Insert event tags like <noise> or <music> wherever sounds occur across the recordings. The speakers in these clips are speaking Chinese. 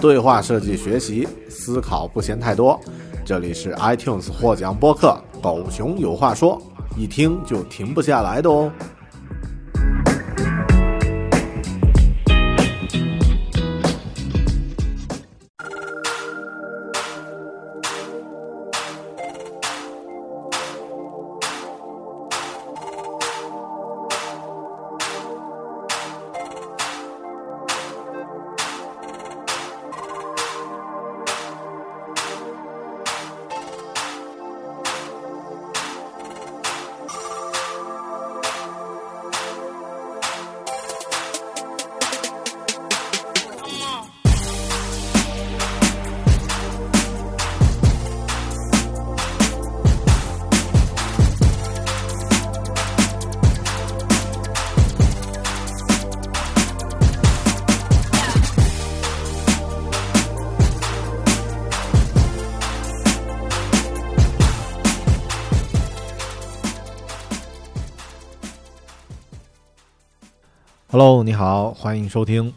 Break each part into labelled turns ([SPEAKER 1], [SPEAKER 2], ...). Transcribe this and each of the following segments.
[SPEAKER 1] 对话设计、学习，思考不嫌太多。这里是 iTunes 获奖播客《狗熊有话说》，一听就停不下来的哦。Hello，你好，欢迎收听《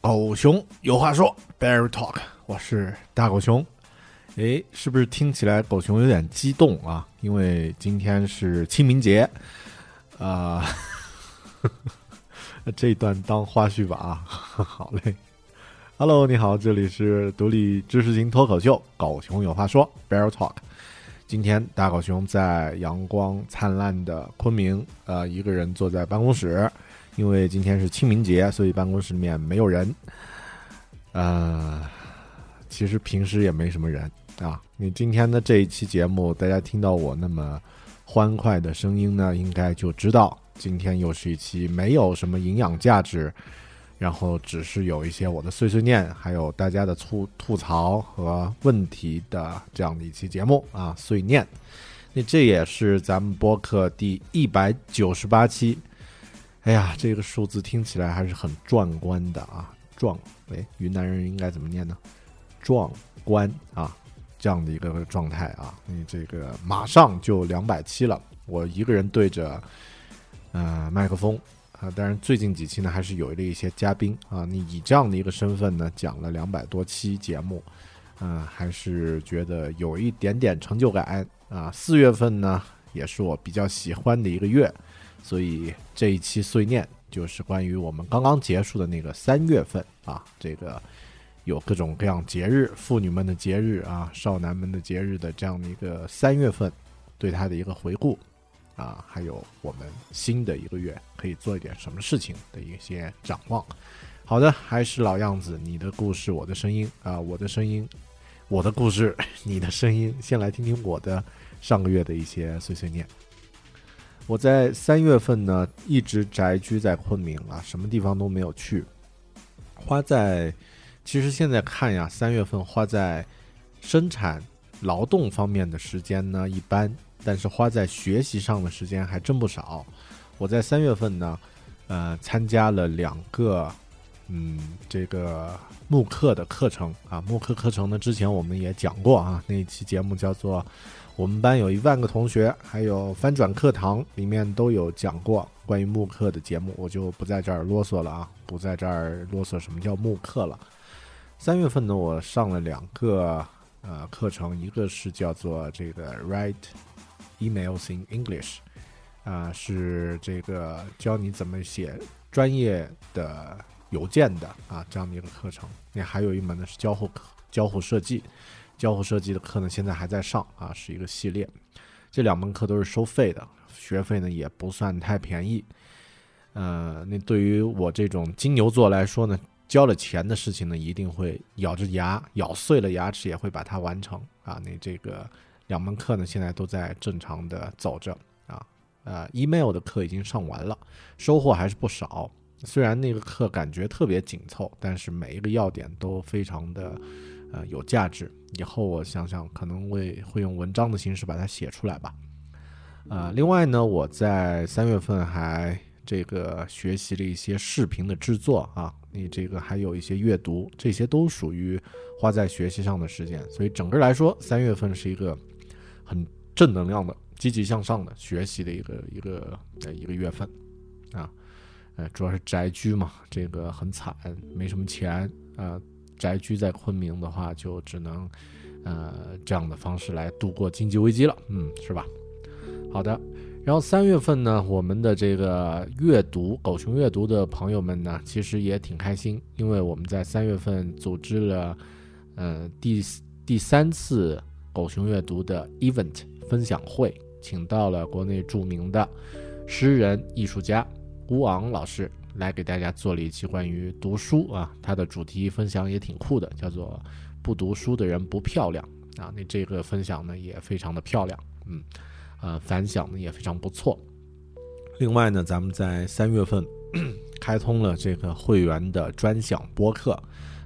[SPEAKER 1] 狗熊有话说》Bear Talk，我是大狗熊。诶，是不是听起来狗熊有点激动啊？因为今天是清明节，啊、<laughs> 这段当花絮吧啊，<laughs> 好嘞。Hello，你好，这里是独立知识型脱口秀《狗熊有话说》Bear Talk。今天大狗熊在阳光灿烂的昆明，呃，一个人坐在办公室。因为今天是清明节，所以办公室里面没有人。呃，其实平时也没什么人啊。你今天的这一期节目，大家听到我那么欢快的声音呢，应该就知道今天又是一期没有什么营养价值，然后只是有一些我的碎碎念，还有大家的吐吐槽和问题的这样的一期节目啊，碎念。那这也是咱们播客第一百九十八期。哎呀，这个数字听起来还是很壮观的啊！壮，哎，云南人应该怎么念呢？壮观啊，这样的一个状态啊！你这个马上就两百期了，我一个人对着呃麦克风啊，当然最近几期呢还是有了一些嘉宾啊。你以这样的一个身份呢讲了两百多期节目，嗯、还是觉得有一点点成就感啊。四月份呢也是我比较喜欢的一个月。所以这一期碎念就是关于我们刚刚结束的那个三月份啊，这个有各种各样节日，妇女们的节日啊，少男们的节日的这样的一个三月份，对它的一个回顾啊，还有我们新的一个月可以做一点什么事情的一些展望。好的，还是老样子，你的故事，我的声音啊，我的声音，我的故事，你的声音。先来听听我的上个月的一些碎碎念。我在三月份呢，一直宅居在昆明啊，什么地方都没有去。花在，其实现在看呀，三月份花在生产劳动方面的时间呢一般，但是花在学习上的时间还真不少。我在三月份呢，呃，参加了两个嗯这个慕课的课程啊。慕课课程呢，之前我们也讲过啊，那一期节目叫做《我们班有一万个同学》，还有翻转课堂里面都有讲过关于慕课的节目，我就不在这儿啰嗦了啊，不在这儿啰嗦什么叫慕课了。三月份呢，我上了两个呃课程，一个是叫做这个 Write Emails in English，啊，是这个教你怎么写专业的邮件的啊这样的一个课程。那还有一门呢是交互课，交互设计，交互设计的课呢现在还在上啊，是一个系列。这两门课都是收费的，学费呢也不算太便宜。呃，那对于我这种金牛座来说呢。交了钱的事情呢，一定会咬着牙，咬碎了牙齿也会把它完成啊！那这个两门课呢，现在都在正常的走着啊。呃，email 的课已经上完了，收获还是不少。虽然那个课感觉特别紧凑，但是每一个要点都非常的呃有价值。以后我想想，可能会会用文章的形式把它写出来吧。呃，另外呢，我在三月份还这个学习了一些视频的制作啊。你这个还有一些阅读，这些都属于花在学习上的时间，所以整个来说，三月份是一个很正能量的、积极向上的学习的一个一个呃一个月份啊。呃，主要是宅居嘛，这个很惨，没什么钱啊。宅居在昆明的话，就只能呃这样的方式来度过经济危机了，嗯，是吧？好的。然后三月份呢，我们的这个阅读狗熊阅读的朋友们呢，其实也挺开心，因为我们在三月份组织了，呃，第第三次狗熊阅读的 event 分享会，请到了国内著名的诗人艺术家吴昂老师来给大家做了一期关于读书啊，他的主题分享也挺酷的，叫做“不读书的人不漂亮”啊，那这个分享呢也非常的漂亮，嗯。呃，反响呢也非常不错。另外呢，咱们在三月份开通了这个会员的专享播客，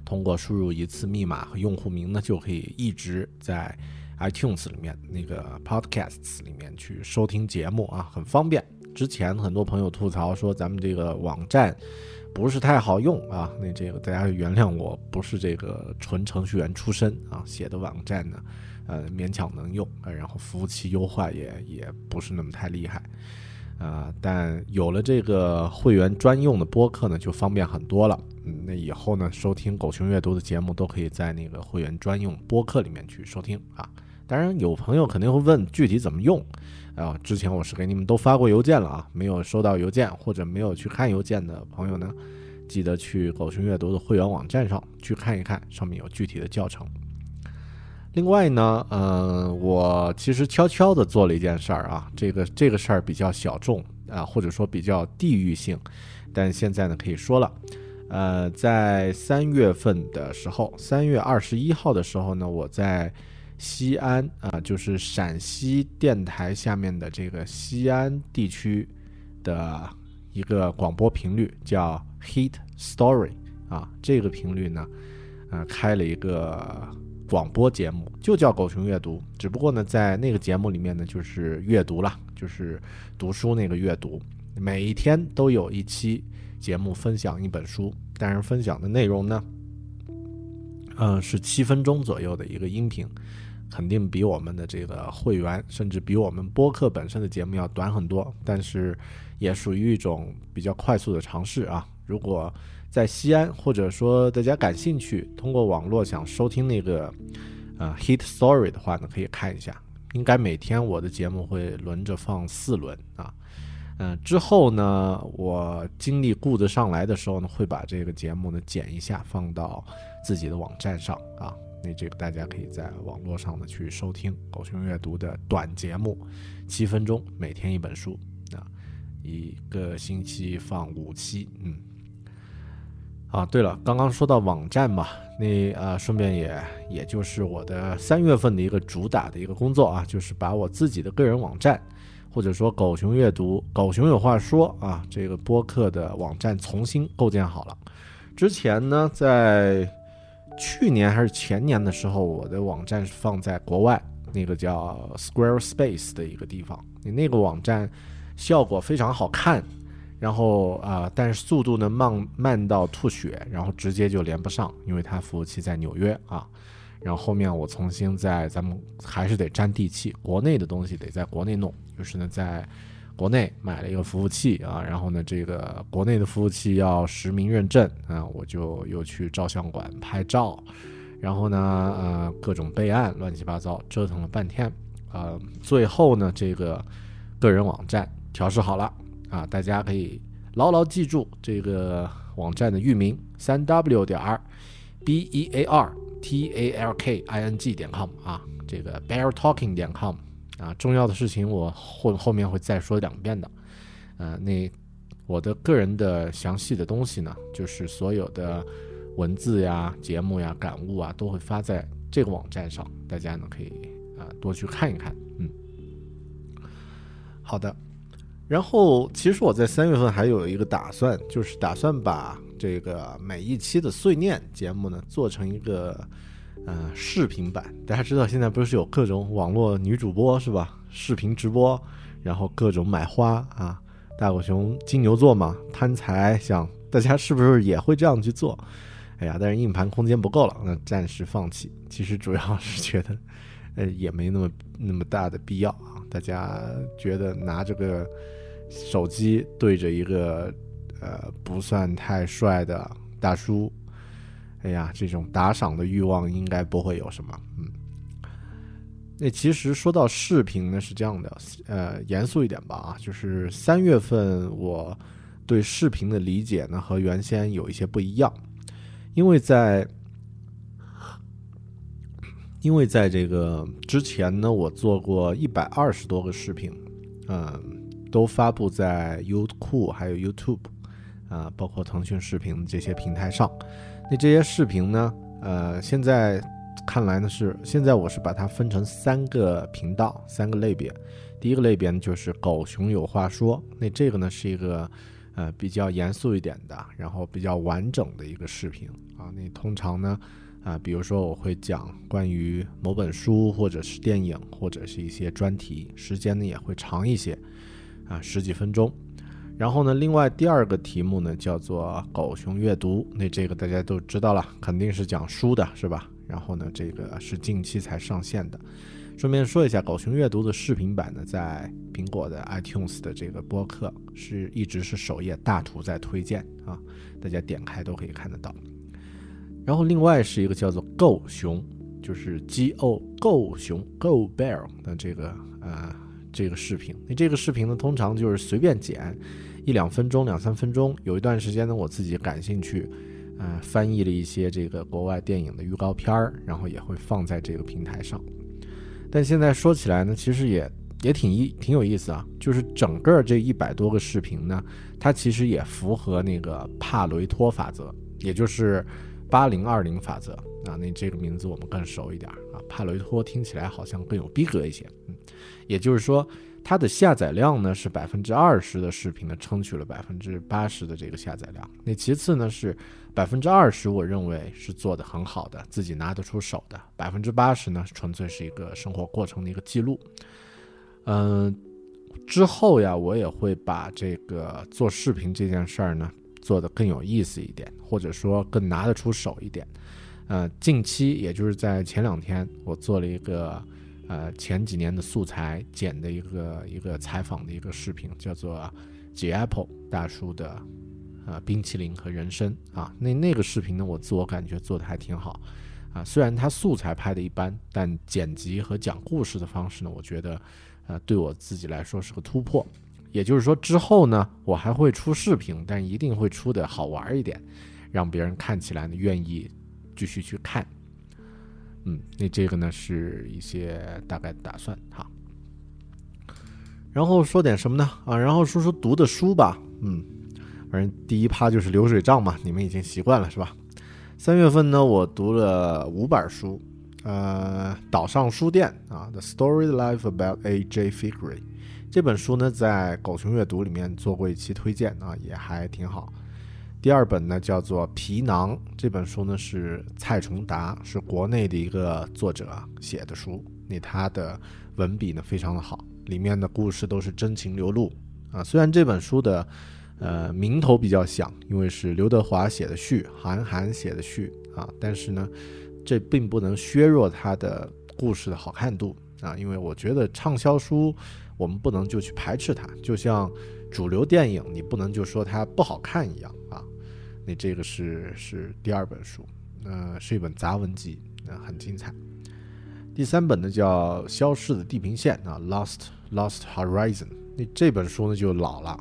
[SPEAKER 1] 通过输入一次密码和用户名呢，就可以一直在 iTunes 里面那个 Podcasts 里面去收听节目啊，很方便。之前很多朋友吐槽说咱们这个网站不是太好用啊，那这个大家原谅我，不是这个纯程序员出身啊，写的网站呢。呃，勉强能用，然后服务器优化也也不是那么太厉害，啊，但有了这个会员专用的播客呢，就方便很多了。那以后呢，收听狗熊阅读的节目都可以在那个会员专用播客里面去收听啊。当然，有朋友肯定会问具体怎么用，啊，之前我是给你们都发过邮件了啊，没有收到邮件或者没有去看邮件的朋友呢，记得去狗熊阅读的会员网站上去看一看，上面有具体的教程。另外呢，嗯，我其实悄悄的做了一件事儿啊，这个这个事儿比较小众啊，或者说比较地域性，但现在呢可以说了，呃，在三月份的时候，三月二十一号的时候呢，我在西安啊，就是陕西电台下面的这个西安地区的一个广播频率叫 Hit Story 啊，这个频率呢，呃，开了一个。广播节目就叫狗熊阅读，只不过呢，在那个节目里面呢，就是阅读了，就是读书那个阅读。每一天都有一期节目分享一本书，但是分享的内容呢，嗯，是七分钟左右的一个音频，肯定比我们的这个会员，甚至比我们播客本身的节目要短很多，但是也属于一种比较快速的尝试啊。如果在西安，或者说大家感兴趣，通过网络想收听那个，呃，hit story 的话呢，可以看一下。应该每天我的节目会轮着放四轮啊，嗯，之后呢，我精力顾得上来的时候呢，会把这个节目呢剪一下，放到自己的网站上啊。那这个大家可以在网络上呢去收听狗熊阅读的短节目，七分钟，每天一本书啊，一个星期放五期，嗯。啊，对了，刚刚说到网站嘛，那啊，顺便也也就是我的三月份的一个主打的一个工作啊，就是把我自己的个人网站，或者说狗熊阅读、狗熊有话说啊，这个播客的网站重新构建好了。之前呢，在去年还是前年的时候，我的网站是放在国外那个叫 Squarespace 的一个地方，你那个网站效果非常好看。然后啊、但是速度呢慢慢到吐血，然后直接就连不上，因为它服务器在纽约啊。然后后面我重新在咱们还是得沾地气，国内的东西得在国内弄，就是呢在国内买了一个服务器啊，然后呢这个国内的服务器要实名认证啊，我就又去照相馆拍照，然后呢呃各种备案乱七八糟折腾了半天，呃最后呢这个个人网站调试好了啊，大家可以牢牢记住这个网站的域名三 w 点儿 b e a r t a l k i n g 点 com 啊，这个 bear talking 点 com 啊，重要的事情我后后面会再说两遍的。呃，那我的个人的详细的东西呢，就是所有的文字呀、节目呀、感悟啊，都会发在这个网站上，大家呢可以啊、多去看一看。嗯，好的。然后，其实我在三月份还有一个打算，就是打算把这个每一期的碎念节目呢做成一个呃视频版。大家知道现在不是有各种网络女主播是吧？视频直播，然后各种买花啊。大狗熊金牛座嘛，贪财，想大家是不是也会这样去做？哎呀，但是硬盘空间不够了，那暂时放弃。其实主要是觉得，呃，也没那么那么大的必要啊。大家觉得拿这个手机对着一个呃不算太帅的大叔，哎呀，这种打赏的欲望应该不会有什么。嗯，那其实说到视频呢，是这样的，呃，严肃一点吧啊，就是三月份我对视频的理解呢和原先有一些不一样，因为在因为在这个之前呢，我做过一百二十多个视频，嗯、都发布在优酷还有 YouTube 啊、包括腾讯视频这些平台上。那这些视频呢，呃，现在看来呢是现在我是把它分成三个频道、三个类别。第一个类别呢就是狗熊有话说，那这个呢是一个呃比较严肃一点的，然后比较完整的一个视频啊。那通常呢。啊，比如说我会讲关于某本书，或者是电影，或者是一些专题，时间呢也会长一些，啊，十几分钟。然后呢，另外第二个题目呢叫做“狗熊阅读”，那这个大家都知道了，肯定是讲书的，是吧？然后呢，这个是近期才上线的。顺便说一下，狗熊阅读的视频版呢，在苹果的 iTunes 的这个播客是一直是首页大图在推荐啊，大家点开都可以看得到。然后另外是一个叫做“狗熊”，就是 G O 狗熊 Go Bear 的这个呃这个视频。那这个视频呢，通常就是随便剪一两分钟、两三分钟。有一段时间呢，我自己感兴趣，呃，翻译了一些这个国外电影的预告片儿，然后也会放在这个平台上。但现在说起来呢，其实也也挺意挺有意思啊。就是整个这一百多个视频呢，它其实也符合那个帕雷托法则，也就是八零二零法则啊。那这个名字我们更熟一点啊，帕雷托听起来好像更有逼格一些。嗯，也就是说，它的下载量呢是百分之二十的视频呢撑取了百分之八十的这个下载量。那其次呢是百分之二十，我认为是做的很好的，自己拿得出手的。百分之八十呢，纯粹是一个生活过程的一个记录。嗯、之后呀，我也会把这个做视频这件事儿呢做得更有意思一点，或者说更拿得出手一点。呃，近期也就是在前两天，我做了一个呃前几年的素材剪的一个一个采访的一个视频，叫做 G Apple 大叔的呃冰淇淋和人生啊。那那个视频呢，我自我感觉做的还挺好啊。虽然它素材拍的一般，但剪辑和讲故事的方式呢，我觉得呃对我自己来说是个突破。也就是说，之后呢，我还会出视频，但一定会出的好玩一点，让别人看起来呢愿意继续去看。嗯，那这个呢是一些大概的打算哈。然后说点什么呢？啊，然后说说读的书吧。嗯，反正第一趴就是流水账嘛，你们已经习惯了是吧？三月份呢，我读了五本书，呃，岛上书店啊，《The Story Life About A.J. Fikry》这本书呢，在狗熊阅读里面做过一期推荐啊，也还挺好。第二本呢叫做《皮囊》，这本书呢是蔡崇达，是国内的一个作者写的书，那他的文笔呢非常的好，里面的故事都是真情流露啊。虽然这本书的呃，名头比较响，因为是刘德华写的序，韩寒写的序啊。但是呢，这并不能削弱它的故事的好看度啊，因为我觉得畅销书我们不能就去排斥它，就像主流电影你不能就说它不好看一样。那这个是是第二本书，呃，是一本杂文集，呃，很精彩。第三本呢叫《消失的地平线》啊，《Lost Lost Horizon》。那这本书呢就老了。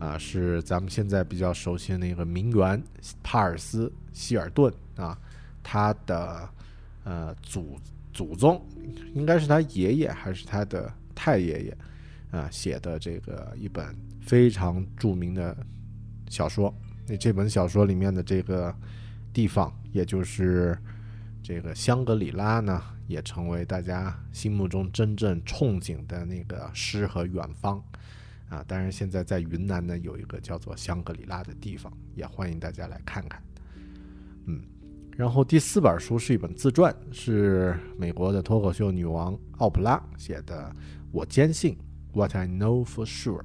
[SPEAKER 1] 啊，是咱们现在比较熟悉的那个名媛帕尔斯希尔顿啊，他的呃祖祖宗应该是他爷爷还是他的太爷爷啊写的这个一本非常著名的小说。那这本小说里面的这个地方，也就是这个香格里拉呢，也成为大家心目中真正憧憬的那个诗和远方。啊，当然，现在在云南呢，有一个叫做香格里拉的地方，也欢迎大家来看看。嗯，然后第四本书是一本自传，是美国的脱口秀女王奥普拉写的。我坚信，What I know for sure。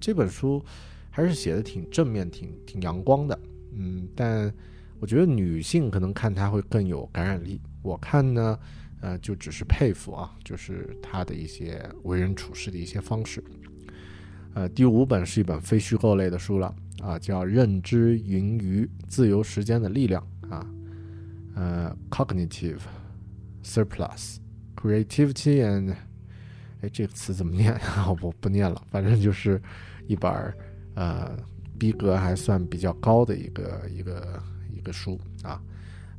[SPEAKER 1] 这本书还是写的挺正面、挺挺阳光的。嗯，但我觉得女性可能看它会更有感染力。我看呢，呃，就只是佩服啊，就是她的一些为人处事的一些方式。呃，第五本是一本非虚构类的书了啊，叫《认知盈余：自由时间的力量》啊，呃，cognitive surplus creativity and，哎，这个词怎么念啊？<laughs> 我不念了，反正就是一本呃逼格还算比较高的一个一个一个书啊，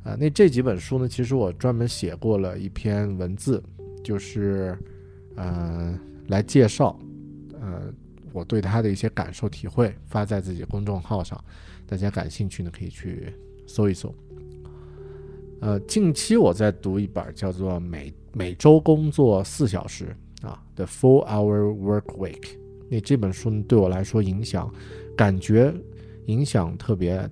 [SPEAKER 1] 啊，那这几本书呢，其实我专门写过了一篇文字，就是呃来介绍呃。我对他的一些感受体会发在自己公众号上，大家感兴趣呢可以去搜一搜。呃，近期我在读一本叫做《每每周工作四小时》啊，《The Four Hour Work Week》。那这本书对我来说影响，感觉影响特别，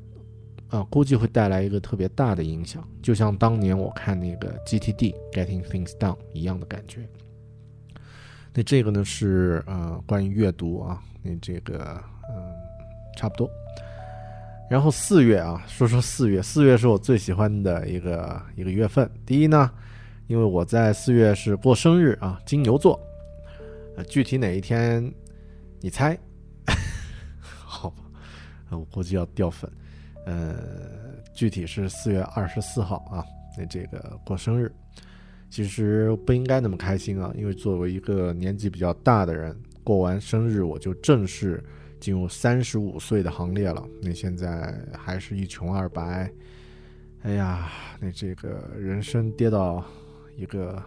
[SPEAKER 1] 啊，估计会带来一个特别大的影响，就像当年我看那个 GTD Getting Things Done 一样的感觉。那这个呢是呃关于阅读啊，那这个嗯差不多。然后四月啊，说说四月，四月是我最喜欢的一个一个月份。第一呢，因为我在四月是过生日啊，金牛座。呃，具体哪一天，你猜？<laughs> 好吧，我估计要掉粉。呃，具体是四月二十四号啊，那这个过生日。其实不应该那么开心啊，因为作为一个年纪比较大的人，过完生日我就正式进入三十五岁的行列了。那现在还是一穷二白，哎呀，那这个人生跌到一个，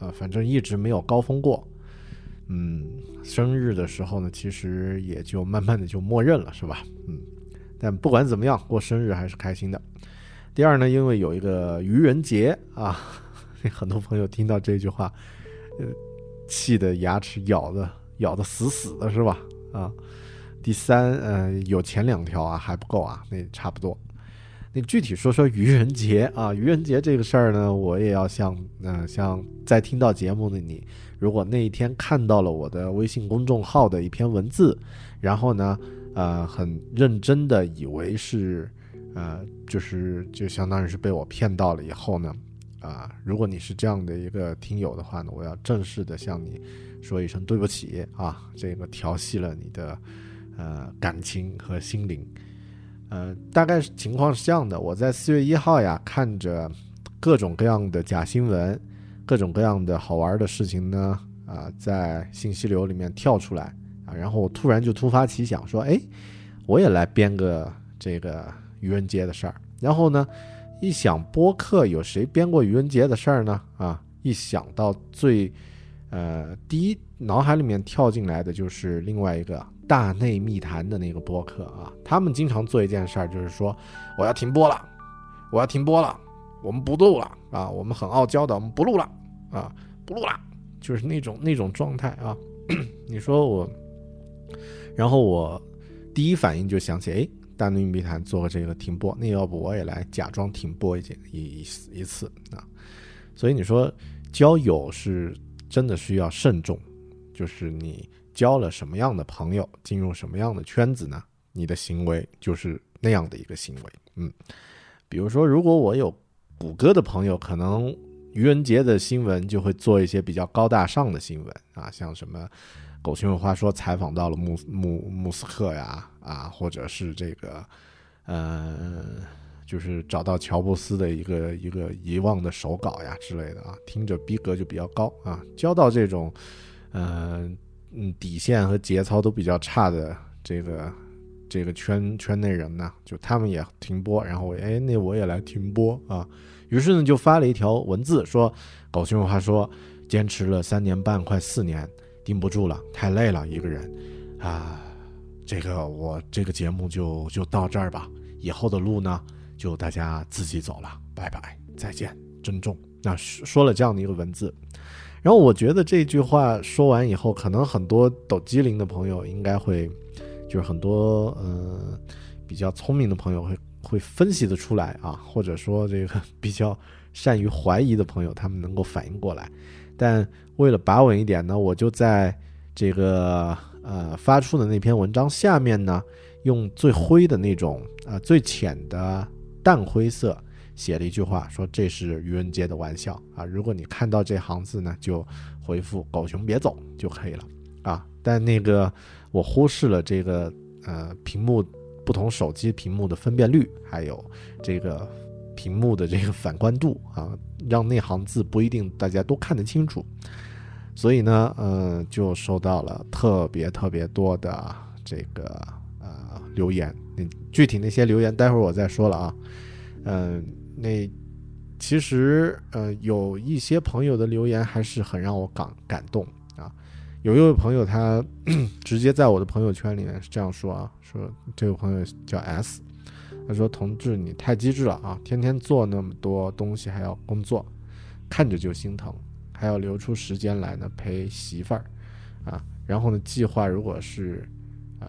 [SPEAKER 1] 呃，反正一直没有高峰过。嗯，生日的时候呢，其实也就慢慢的就默认了，是吧？嗯，但不管怎么样，过生日还是开心的。第二呢，因为有一个愚人节啊。<laughs> 很多朋友听到这句话，呃，气得牙齿咬的咬的死死的，是吧？啊，第三，呃，有前两条啊还不够啊，那差不多。那具体说说愚人节啊，愚人节这个事儿呢，我也要向，呃，像在听到节目的你，如果那一天看到了我的微信公众号的一篇文字，然后呢，呃，很认真的以为是，呃，就是就相当于是被我骗到了以后呢。啊，如果你是这样的一个听友的话呢，我要正式的向你说一声对不起啊，这个调戏了你的呃感情和心灵。呃，大概情况是这样的，我在四月一号呀，看着各种各样的假新闻，各种各样的好玩的事情呢，啊，在信息流里面跳出来啊，然后我突然就突发奇想说，哎，我也来编个这个愚人节的事儿，然后呢。一想播客有谁编过愚人节的事儿呢？啊，一想到最，呃，第一脑海里面跳进来的就是另外一个大内密谈的那个播客啊。他们经常做一件事儿，就是说我要停播了，我要停播了，我们不录了啊，我们很傲娇的，我们不录了啊，不录了，就是那种那种状态啊。<coughs> 你说我，然后我第一反应就想起，哎。大内密谈做个这个停播，那要不我也来假装停播一件一一次啊？所以你说交友是真的需要慎重，就是你交了什么样的朋友，进入什么样的圈子呢？你的行为就是那样的一个行为。嗯，比如说，如果我有谷歌的朋友，可能愚人节的新闻就会做一些比较高大上的新闻啊，像什么狗熊有话说采访到了穆穆穆斯克呀，啊，或者是这个，呃。就是找到乔布斯的一个一个遗忘的手稿呀之类的啊，听着逼格就比较高啊。交到这种，嗯嗯底线和节操都比较差的这个这个圈圈内人呢，就他们也停播，然后哎那我也来停播啊。于是呢就发了一条文字说：“狗熊有话说，坚持了三年半快四年，顶不住了，太累了一个人啊。这个我这个节目就就到这儿吧，以后的路呢。”就大家自己走了，拜拜，再见，珍重。那说了这样的一个文字，然后我觉得这句话说完以后，可能很多抖机灵的朋友应该会，就是很多呃比较聪明的朋友会会分析的出来啊，或者说这个比较善于怀疑的朋友，他们能够反应过来。但为了把稳一点呢，我就在这个呃发出的那篇文章下面呢，用最灰的那种啊最浅的。淡灰色写了一句话，说这是愚人节的玩笑啊！如果你看到这行字呢，就回复“狗熊别走”就可以了啊。但那个我忽视了这个呃屏幕不同手机屏幕的分辨率，还有这个屏幕的这个反光度啊，让那行字不一定大家都看得清楚。所以呢，呃，就收到了特别特别多的这个呃留言。那具体那些留言，待会儿我再说了啊。嗯，那其实呃有一些朋友的留言还是很让我感感动。有一位朋友他 <clears throat> 直接在我的朋友圈里面是这样说啊，说这位朋友叫 S，他说：“同志你太机智了啊，天天做那么多东西还要工作，看着就心疼，还要留出时间来呢陪媳妇儿啊。然后呢，计划如果是啊。”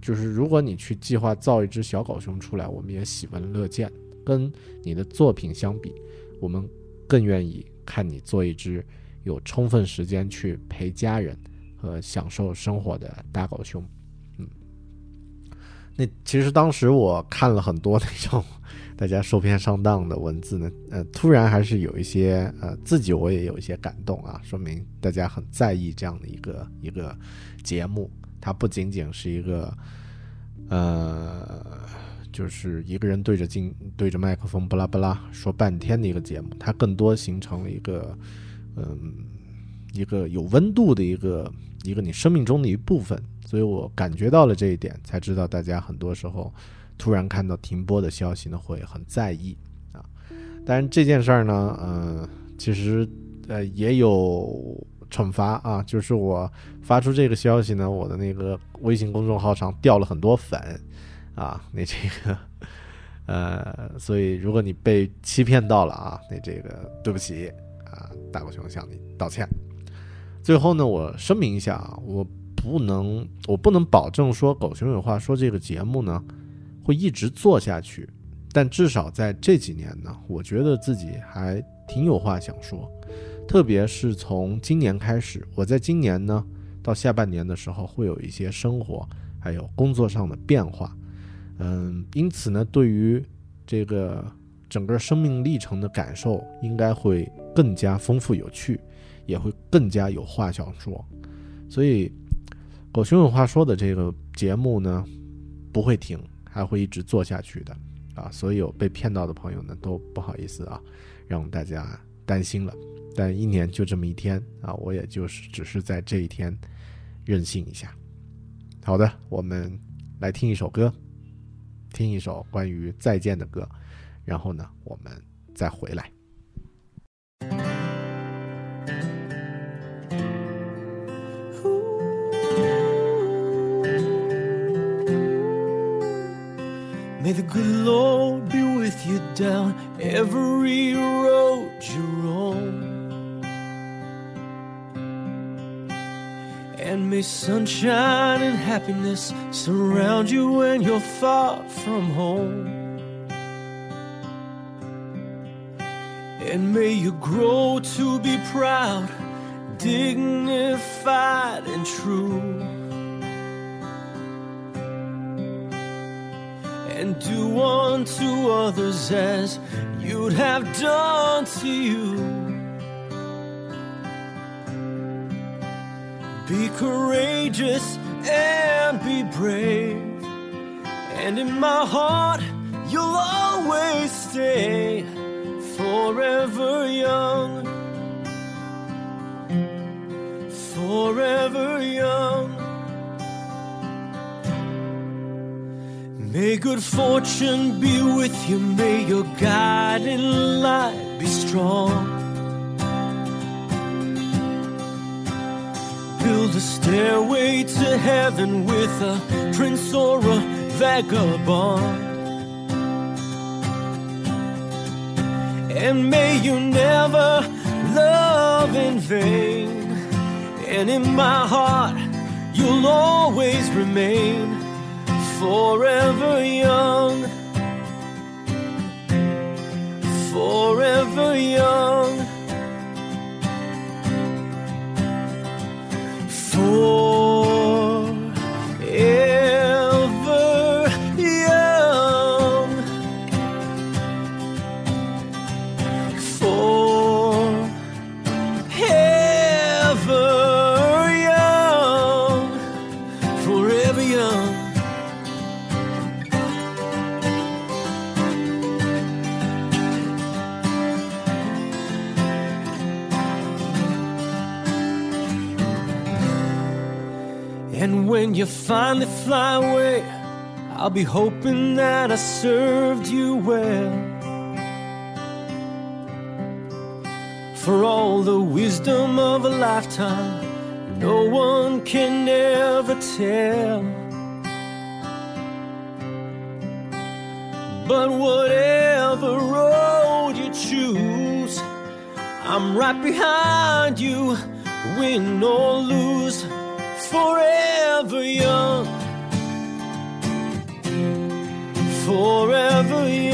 [SPEAKER 1] 就是如果你去计划造一只小狗熊出来，我们也喜闻乐见。跟你的作品相比，我们更愿意看你做一只有充分时间去陪家人和享受生活的大狗熊。嗯，那其实当时我看了很多那种 <laughs> 大家受骗上当的文字呢，呃，突然还是有一些呃，自己我也有一些感动啊，说明大家很在意这样的一个一个节目。它不仅仅是一个，呃，就是一个人对着镜、对着麦克风巴拉巴拉说半天的一个节目，它更多形成了一个，嗯，一个有温度的一个一个你生命中的一部分。所以我感觉到了这一点，才知道大家很多时候突然看到停播的消息呢，会很在意啊。当然这件事儿呢，嗯，其实呃也有。惩罚啊，就是我发出这个消息呢，我的那个微信公众号上掉了很多粉，啊，那这个，<laughs> 呃，所以如果你被欺骗到了啊，那这个对不起，大狗熊向你道歉。最后呢，我声明一下啊，我不能，我不能保证说狗熊有话说这个节目呢会一直做下去，但至少在这几年呢，我觉得自己还挺有话想说。特别是从今年开始，我在今年呢到下半年的时候，会有一些生活还有工作上的变化，嗯，因此呢，对于这个整个生命历程的感受，应该会更加丰富有趣，也会更加有话想说。所以，狗熊有话说的这个节目呢，不会停，还会一直做下去的啊！所有被骗到的朋友呢，都不好意思啊，让大家担心了。但一年就这么一天啊，我也就是只是在这一天任性一下。好的，我们来听一首歌，听一首关于再见的歌，然后呢，我们再回来。May the good Lord be with you down every road you roam. And may sunshine and happiness surround you when you're far from home. And may you grow to be proud, dignified, and true.
[SPEAKER 2] and do unto others as you'd have done to you. Be courageous and be brave, and in my heart you'll always stay forever young. Forever young. May good fortune be with you, may your guiding light be strong. Build a stairway to heaven with a prince or a vagabond. And may you never love in vain. And in my heart, you'll always remain forever young. Forever young. Forever fly away, I'll be hoping that I served you well. For all the wisdom of a lifetime, no one can ever tell. But whatever road you choose, I'm right behind you, win or lose, forever young. Forever young.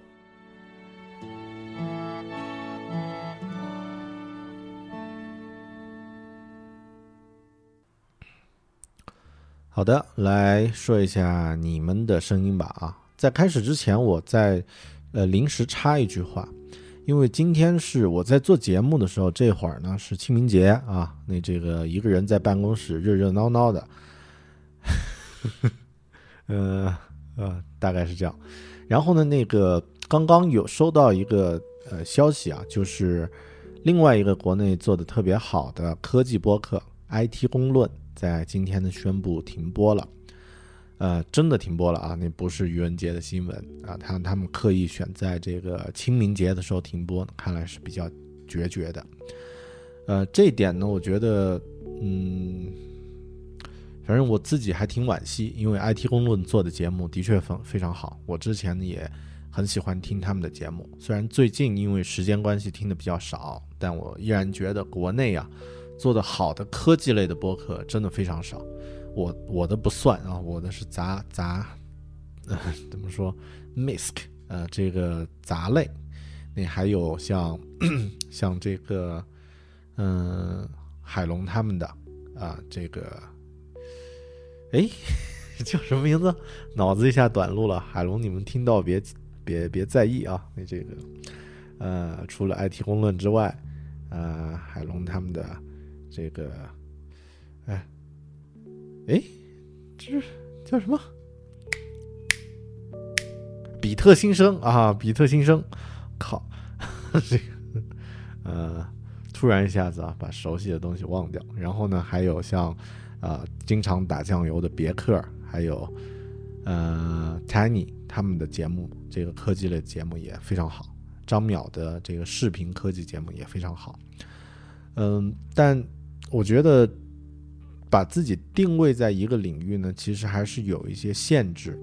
[SPEAKER 1] 好的，来说一下你们的声音吧啊！在开始之前，我再呃临时插一句话，因为今天是我在做节目的时候，这会儿呢是清明节啊，那这个一个人在办公室热热闹闹的，<laughs> 呃呃，大概是这样。然后呢，那个刚刚有收到一个呃消息啊，就是另外一个国内做的特别好的科技播客 IT 公论。在今天呢，宣布停播了，呃，真的停播了啊！那不是愚人节的新闻啊，他他们刻意选在这个清明节的时候停播，看来是比较决绝的。呃，这一点呢，我觉得，嗯，反正我自己还挺惋惜，因为 IT 公论做的节目的确非非常好，我之前也很喜欢听他们的节目。虽然最近因为时间关系听的比较少，但我依然觉得国内啊做的好的科技类的播客真的非常少。我我的不算啊，我的是杂杂，呃，怎么说，misc，呃，这个杂类。那还有像 <clears throat> 像这个。嗯，海龙他们的啊，这个，哎，<laughs> 叫什么名字？脑子一下短路了。海龙，你们听到别别别在意啊。那这个，呃，除了 IT 公论之外，呃，海龙他们的这个，哎，哎，这是叫什么？比特新生啊，比特新生，靠，<laughs> 这个，呃。突然一下子啊，把熟悉的东西忘掉。然后呢，还有像，呃，经常打酱油的别克，还有，呃，Tiny 他们的节目，这个科技类节目也非常好。张淼的这个视频科技节目也非常好。嗯，但我觉得把自己定位在一个领域呢，其实还是有一些限制。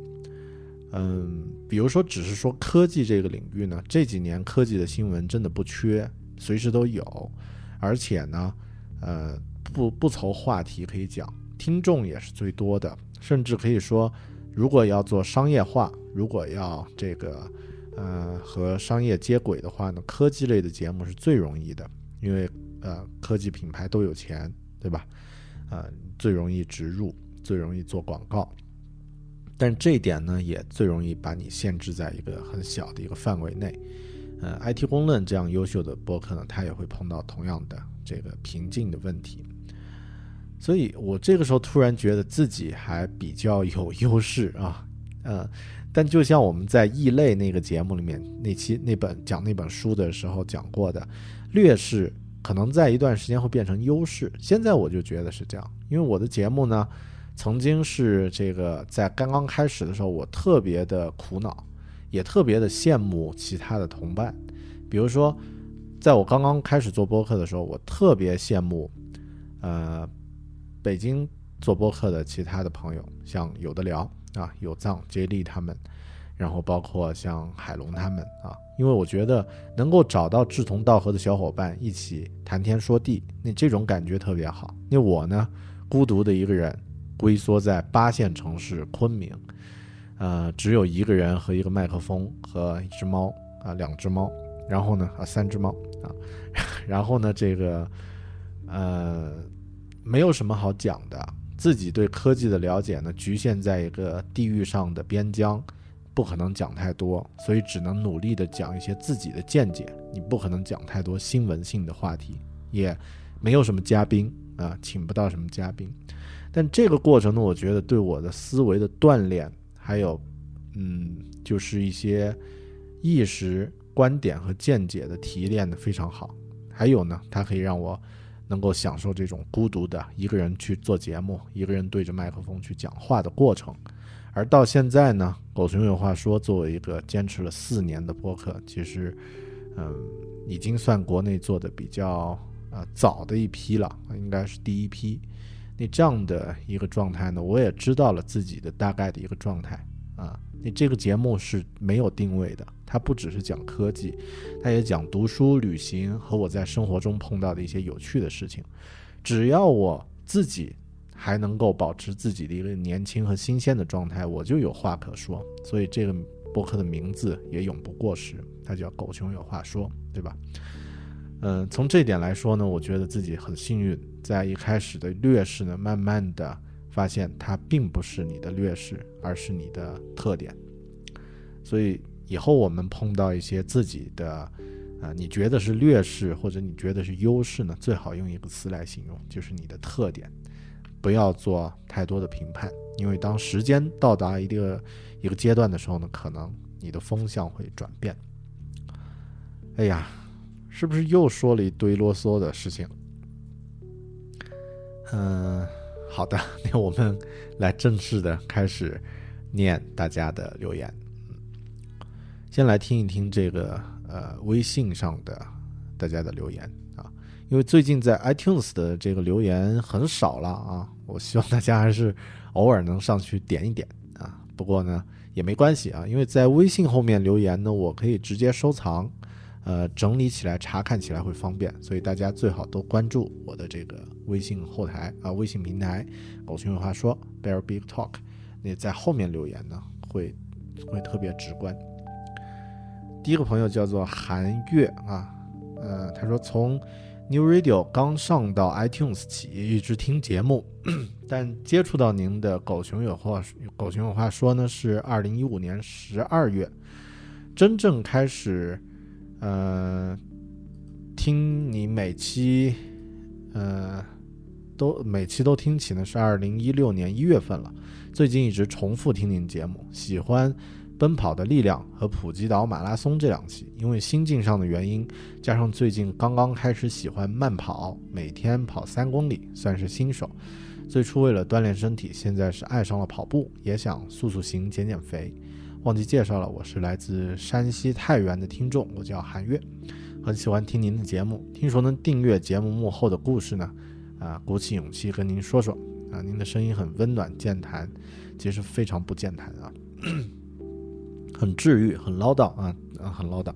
[SPEAKER 1] 嗯，比如说，只是说科技这个领域呢，这几年科技的新闻真的不缺。随时都有，而且呢，呃，不不愁话题可以讲，听众也是最多的，甚至可以说，如果要做商业化，如果要这个，呃，和商业接轨的话呢，科技类的节目是最容易的，因为呃，科技品牌都有钱，对吧？呃，最容易植入，最容易做广告，但这一点呢，也最容易把你限制在一个很小的一个范围内。呃，IT 公论这样优秀的播客呢，他也会碰到同样的这个瓶颈的问题，所以我这个时候突然觉得自己还比较有优势啊，呃，但就像我们在异类那个节目里面那期那本讲那本书的时候讲过的，劣势可能在一段时间会变成优势，现在我就觉得是这样，因为我的节目呢，曾经是这个在刚刚开始的时候，我特别的苦恼。也特别的羡慕其他的同伴，比如说，在我刚刚开始做播客的时候，我特别羡慕，呃，北京做播客的其他的朋友，像有的聊啊，有藏、接力他们，然后包括像海龙他们啊，因为我觉得能够找到志同道合的小伙伴一起谈天说地，那这种感觉特别好。那我呢，孤独的一个人，龟缩在八线城市昆明。呃，只有一个人和一个麦克风和一只猫啊，两只猫，然后呢啊，三只猫啊，<laughs> 然后呢，这个呃，没有什么好讲的，自己对科技的了解呢，局限在一个地域上的边疆，不可能讲太多，所以只能努力的讲一些自己的见解。你不可能讲太多新闻性的话题，也没有什么嘉宾啊，请不到什么嘉宾。但这个过程呢，我觉得对我的思维的锻炼。还有，嗯，就是一些意识、观点和见解的提炼的非常好。还有呢，它可以让我能够享受这种孤独的一个人去做节目，一个人对着麦克风去讲话的过程。而到现在呢，狗熊有话说，作为一个坚持了四年的播客，其实，嗯，已经算国内做的比较呃早的一批了，应该是第一批。那这样的一个状态呢，我也知道了自己的大概的一个状态啊。你这个节目是没有定位的，它不只是讲科技，它也讲读书、旅行和我在生活中碰到的一些有趣的事情。只要我自己还能够保持自己的一个年轻和新鲜的状态，我就有话可说。所以这个博客的名字也永不过时，它叫“狗熊有话说”，对吧？嗯，从这点来说呢，我觉得自己很幸运，在一开始的劣势呢，慢慢的发现它并不是你的劣势，而是你的特点。所以以后我们碰到一些自己的，啊，你觉得是劣势或者你觉得是优势呢，最好用一个词来形容，就是你的特点，不要做太多的评判，因为当时间到达一个一个阶段的时候呢，可能你的风向会转变。哎呀。是不是又说了一堆啰嗦的事情？嗯，好的，那我们来正式的开始念大家的留言。先来听一听这个呃微信上的大家的留言，因为最近在 iTunes 的这个留言很少了啊，我希望大家还是偶尔能上去点一点啊。不过呢也没关系啊，因为在微信后面留言呢，我可以直接收藏，呃，整理起来查看起来会方便，所以大家最好都关注我的这个微信后台啊，微信平台“狗熊有话说 ”Bear Big Talk，那在后面留言呢会会特别直观。第一个朋友叫做韩月啊，呃，他说从 New Radio 刚上到 iTunes 起，一直听节目，<clears throat> 但接触到您的狗熊有话狗熊有话说呢，是二零一五年十二月，真正开始，呃，听你每期，呃，都每期都听起呢，是二零一六年一月份了，最近一直重复听您节目，喜欢。奔跑的力量和普吉岛马拉松这两期，因为心境上的原因，加上最近刚刚开始喜欢慢跑，每天跑三公里，算是新手。最初为了锻炼身体，现在是爱上了跑步，也想塑塑形、减减肥。忘记介绍了，我是来自山西太原的听众，我叫韩月，很喜欢听您的节目。听说能订阅节目幕后的故事呢，啊，鼓起勇气跟您说说。啊，您的声音很温暖健谈，其实非常不健谈啊。很治愈，很唠叨啊啊，很唠叨。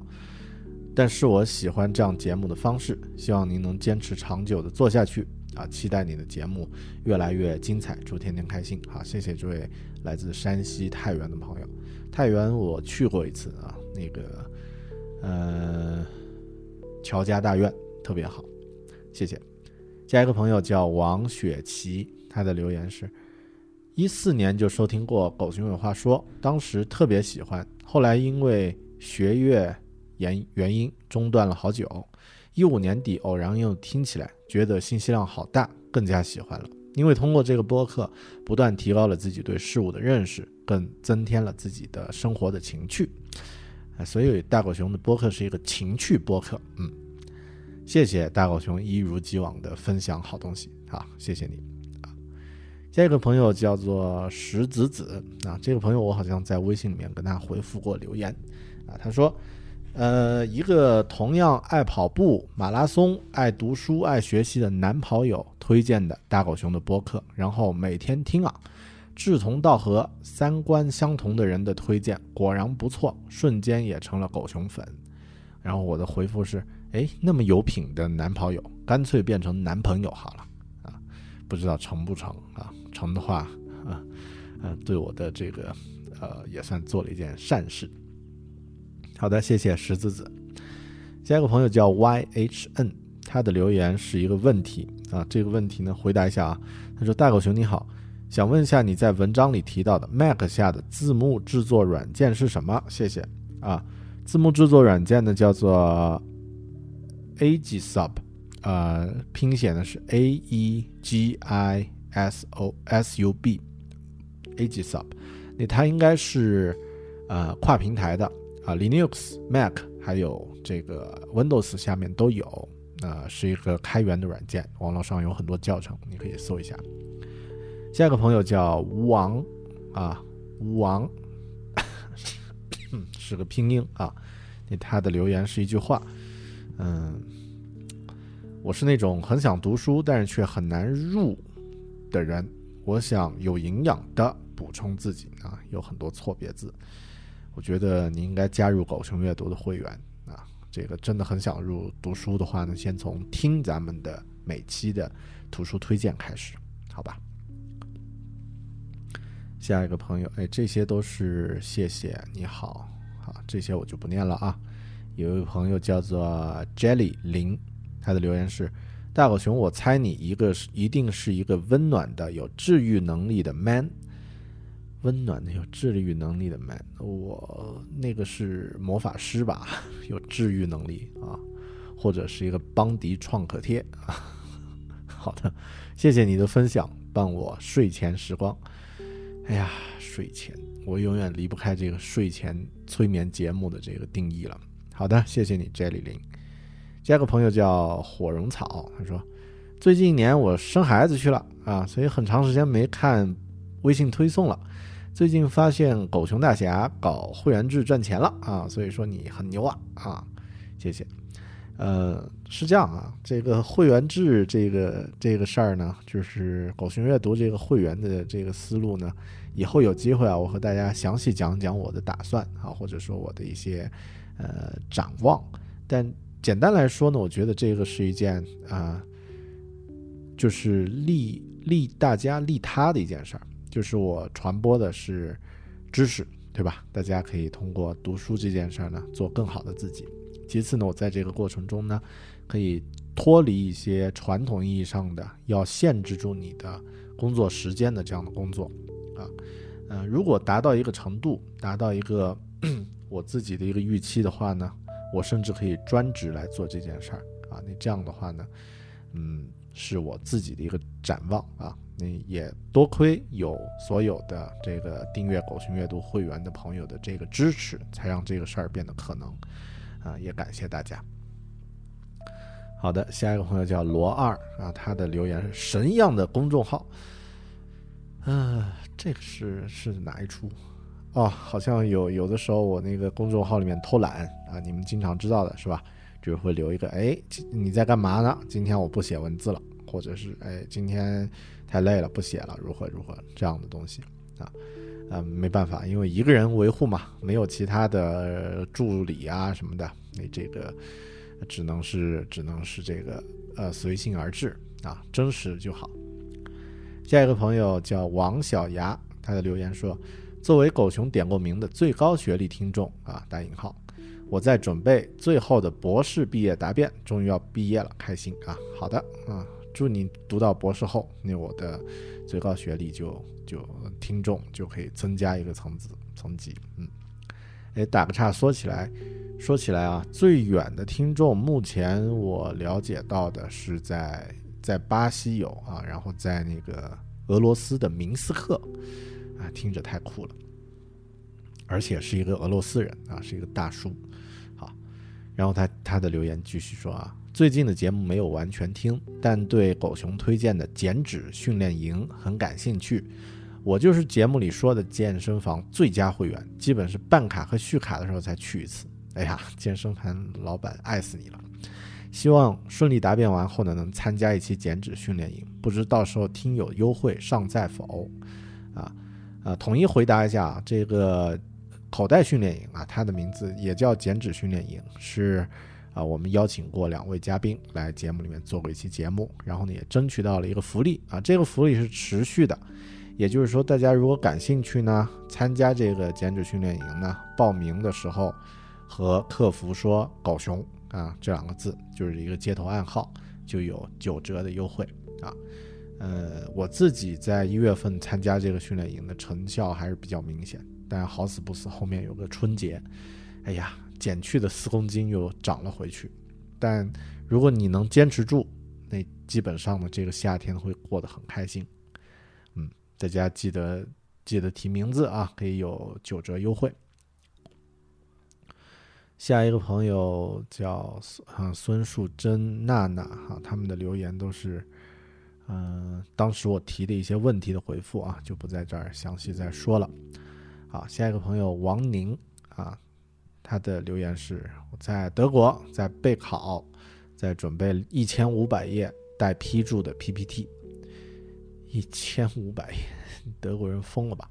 [SPEAKER 1] 但是我喜欢这样节目的方式，希望您能坚持长久的做下去啊！期待你的节目越来越精彩，祝天天开心。好，谢谢这位来自山西太原的朋友。太原我去过一次啊，那个呃乔家大院特别好，谢谢。下一个朋友叫王雪琪，他的留言是。一四年就收听过《狗熊有话说》，当时特别喜欢，后来因为学业原原因中断了好久。一五年底偶然又听起来，觉得信息量好大，更加喜欢了。因为通过这个播客，不断提高了自己对事物的认识，更增添了自己的生活的情趣。所以大狗熊的播客是一个情趣播客。嗯，谢谢大狗熊一如既往的分享好东西。好，谢谢你。下一个朋友叫做石子子啊，这个朋友我好像在微信里面跟他回复过留言啊，他说，呃，一个同样爱跑步、马拉松、爱读书、爱学习的男跑友推荐的大狗熊的播客，然后每天听啊，志同道合、三观相同的人的推荐果然不错，瞬间也成了狗熊粉。然后我的回复是，哎，那么有品的男跑友，干脆变成男朋友好了啊，不知道成不成啊？成的话，啊，呃，对我的这个，呃，也算做了一件善事。好的，谢谢石子子。下一个朋友叫 Y H N，他的留言是一个问题啊，这个问题呢，回答一下啊。他说：“大狗熊你好，想问一下你在文章里提到的 Mac 下的字幕制作软件是什么？谢谢啊。字幕制作软件呢叫做 Agisub，呃，拼写呢是 A E G I。S o s u b a g sub，那它应该是呃跨平台的啊，Linux、Mac 还有这个 Windows 下面都有，呃是一个开源的软件，网络上有很多教程，你可以搜一下。下一个朋友叫吴王啊，吴王 <coughs> 是个拼音啊，那他的留言是一句话，嗯，我是那种很想读书，但是却很难入。的人，我想有营养的补充自己啊，有很多错别字。我觉得你应该加入狗熊阅读的会员啊。这个真的很想入读书的话呢，先从听咱们的每期的图书推荐开始，好吧？下一个朋友，哎，这些都是谢谢你好，好，这些我就不念了啊。有一位朋友叫做 Jelly 零，他的留言是。大狗熊，我猜你一个是一定是一个温暖的、有治愈能力的 man，温暖的、有治愈能力的 man。我那个是魔法师吧，<laughs> 有治愈能力啊，或者是一个邦迪创可贴啊。<laughs> 好的，谢谢你的分享，伴我睡前时光。哎呀，睡前我永远离不开这个睡前催眠节目的这个定义了。好的，谢谢你，Jelly 林。加个朋友叫火绒草，他说：“最近一年我生孩子去了啊，所以很长时间没看微信推送了。最近发现狗熊大侠搞会员制赚钱了啊，所以说你很牛啊啊，谢谢。呃，是这样啊，这个会员制这个这个事儿呢，就是狗熊阅读这个会员的这个思路呢，以后有机会啊，我和大家详细讲讲我的打算啊，或者说我的一些呃展望。但简单来说呢，我觉得这个是一件啊，就是利利大家利他的一件事儿，就是我传播的是知识，对吧？大家可以通过读书这件事儿呢，做更好的自己。其次呢，我在这个过程中呢，可以脱离一些传统意义上的要限制住你的工作时间的这样的工作，啊，嗯，如果达到一个程度，达到一个 <clears throat> 我自己的一个预期的话呢，我甚至可以专职来做这件事儿，啊，那这样的话呢，嗯，是我自己的一个展望啊，那也多亏有所有的这个订阅狗熊阅读会员的朋友的这个支持，才让这个事儿变得可能。啊，也感谢大家。好的，下一个朋友叫罗二啊，他的留言是神一样的公众号。嗯，这个是是哪一出？哦，好像有有的时候我那个公众号里面偷懒啊，你们经常知道的是吧？就会留一个，哎，你在干嘛呢？今天我不写文字了，或者是哎，今天太累了，不写了，如何如何这样的东西啊。呃，没办法，因为一个人维护嘛，没有其他的助理啊什么的，那这个只能是只能是这个呃随性而至啊，真实就好。下一个朋友叫王小牙，他的留言说：“作为狗熊点过名的最高学历听众啊，打引号，我在准备最后的博士毕业答辩，终于要毕业了，开心啊！好的啊，祝你读到博士后，那我的最高学历就。”就听众就可以增加一个层次层级，嗯，哎，打个岔，说起来，说起来啊，最远的听众，目前我了解到的是在在巴西有啊，然后在那个俄罗斯的明斯克，啊，听着太酷了，而且是一个俄罗斯人啊，是一个大叔，好，然后他他的留言继续说啊。最近的节目没有完全听，但对狗熊推荐的减脂训练营很感兴趣。我就是节目里说的健身房最佳会员，基本是办卡和续卡的时候才去一次。哎呀，健身房老板爱死你了！希望顺利答辩完后呢，能参加一期减脂训练营，不知到时候听友优惠尚在否？啊啊，统一回答一下，这个口袋训练营啊，它的名字也叫减脂训练营，是。啊，我们邀请过两位嘉宾来节目里面做过一期节目，然后呢也争取到了一个福利啊，这个福利是持续的，也就是说大家如果感兴趣呢，参加这个减脂训练营呢，报名的时候和客服说“狗熊”啊这两个字，就是一个接头暗号，就有九折的优惠啊。呃，我自己在一月份参加这个训练营的成效还是比较明显，但好死不死后面有个春节，哎呀。减去的四公斤又长了回去，但如果你能坚持住，那基本上呢，这个夏天会过得很开心。嗯，大家记得记得提名字啊，可以有九折优惠。下一个朋友叫啊孙树珍娜娜哈，他们的留言都是嗯当时我提的一些问题的回复啊，就不在这儿详细再说了。好，下一个朋友王宁啊。他的留言是：我在德国在备考，在准备一千五百页待批注的 PPT。一千五百页，德国人疯了吧？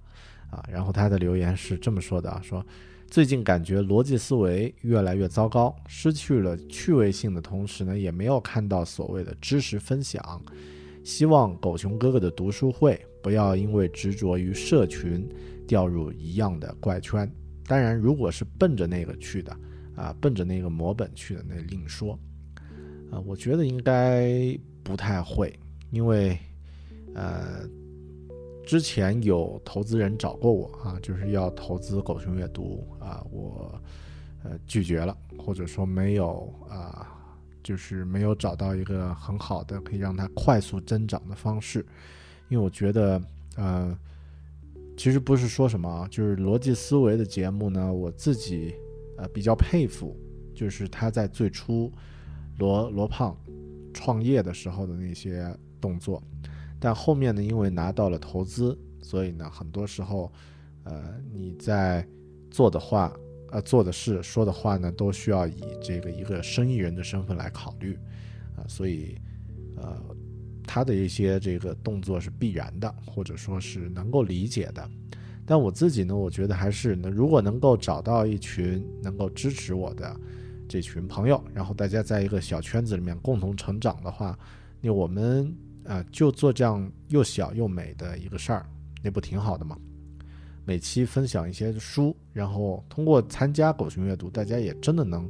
[SPEAKER 1] 啊！然后他的留言是这么说的啊：说最近感觉逻辑思维越来越糟糕，失去了趣味性的同时呢，也没有看到所谓的知识分享。希望狗熊哥哥的读书会不要因为执着于社群，掉入一样的怪圈。当然，如果是奔着那个去的，啊，奔着那个模本去的，那另说。啊，我觉得应该不太会，因为，呃，之前有投资人找过我啊，就是要投资狗熊阅读啊，我呃拒绝了，或者说没有啊，就是没有找到一个很好的可以让它快速增长的方式，因为我觉得，呃。其实不是说什么啊，就是逻辑思维的节目呢，我自己呃比较佩服，就是他在最初罗罗胖创业的时候的那些动作，但后面呢，因为拿到了投资，所以呢，很多时候呃你在做的话，呃做的事、说的话呢，都需要以这个一个生意人的身份来考虑啊，所以呃，他的一些这个动作是必然的，或者说是能够理解的。但我自己呢，我觉得还是呢，如果能够找到一群能够支持我的这群朋友，然后大家在一个小圈子里面共同成长的话，那我们啊就做这样又小又美的一个事儿，那不挺好的吗？每期分享一些书，然后通过参加狗熊阅读，大家也真的能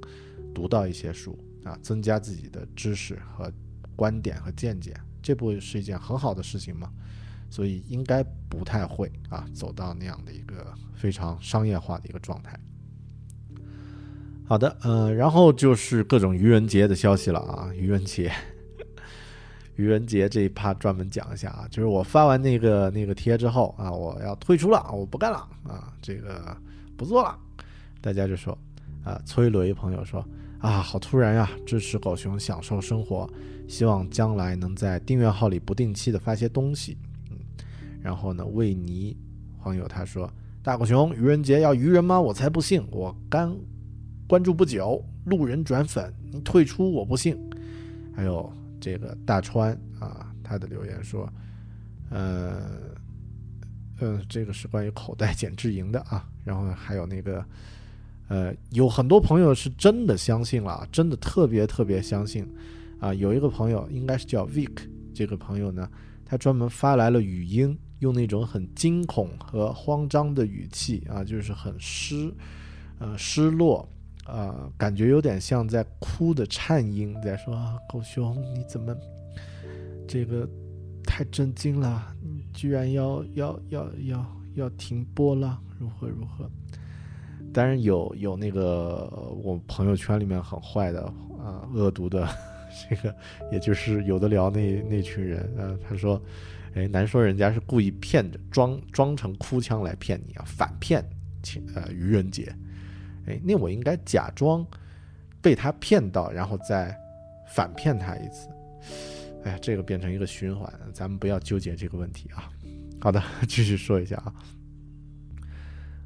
[SPEAKER 1] 读到一些书啊，增加自己的知识和观点和见解，这不是一件很好的事情吗？所以应该不太会啊，走到那样的一个非常商业化的一个状态。好的，呃，然后就是各种愚人节的消息了啊，愚人节，愚人节这一趴专门讲一下啊，就是我发完那个那个贴之后啊，我要退出了，我不干了啊，这个不做了，大家就说啊，崔雷朋友说啊，好突然呀，支持狗熊享受生活，希望将来能在订阅号里不定期的发些东西。嗯然后呢，魏尼网友他说：“大狗熊，愚人节要愚人吗？我才不信！我刚关注不久，路人转粉，你退出我不信。”还有这个大川啊，他的留言说：“呃，呃，这个是关于口袋减智营的啊。”然后还有那个，呃，有很多朋友是真的相信了，真的特别特别相信啊。有一个朋友应该是叫 Vic，这个朋友呢，他专门发来了语音。用那种很惊恐和慌张的语气啊，就是很失，呃，失落，啊，感觉有点像在哭的颤音，在说，狗熊你怎么这个太震惊了，你居然要要要要要停播了，如何如何？当然有有那个我朋友圈里面很坏的啊，恶毒的这个，也就是有的聊那那群人啊，他说。哎，难说人家是故意骗着装装成哭腔来骗你啊，反骗，呃，愚人节，哎，那我应该假装被他骗到，然后再反骗他一次，哎呀，这个变成一个循环，咱们不要纠结这个问题啊。好的，继续说一下啊，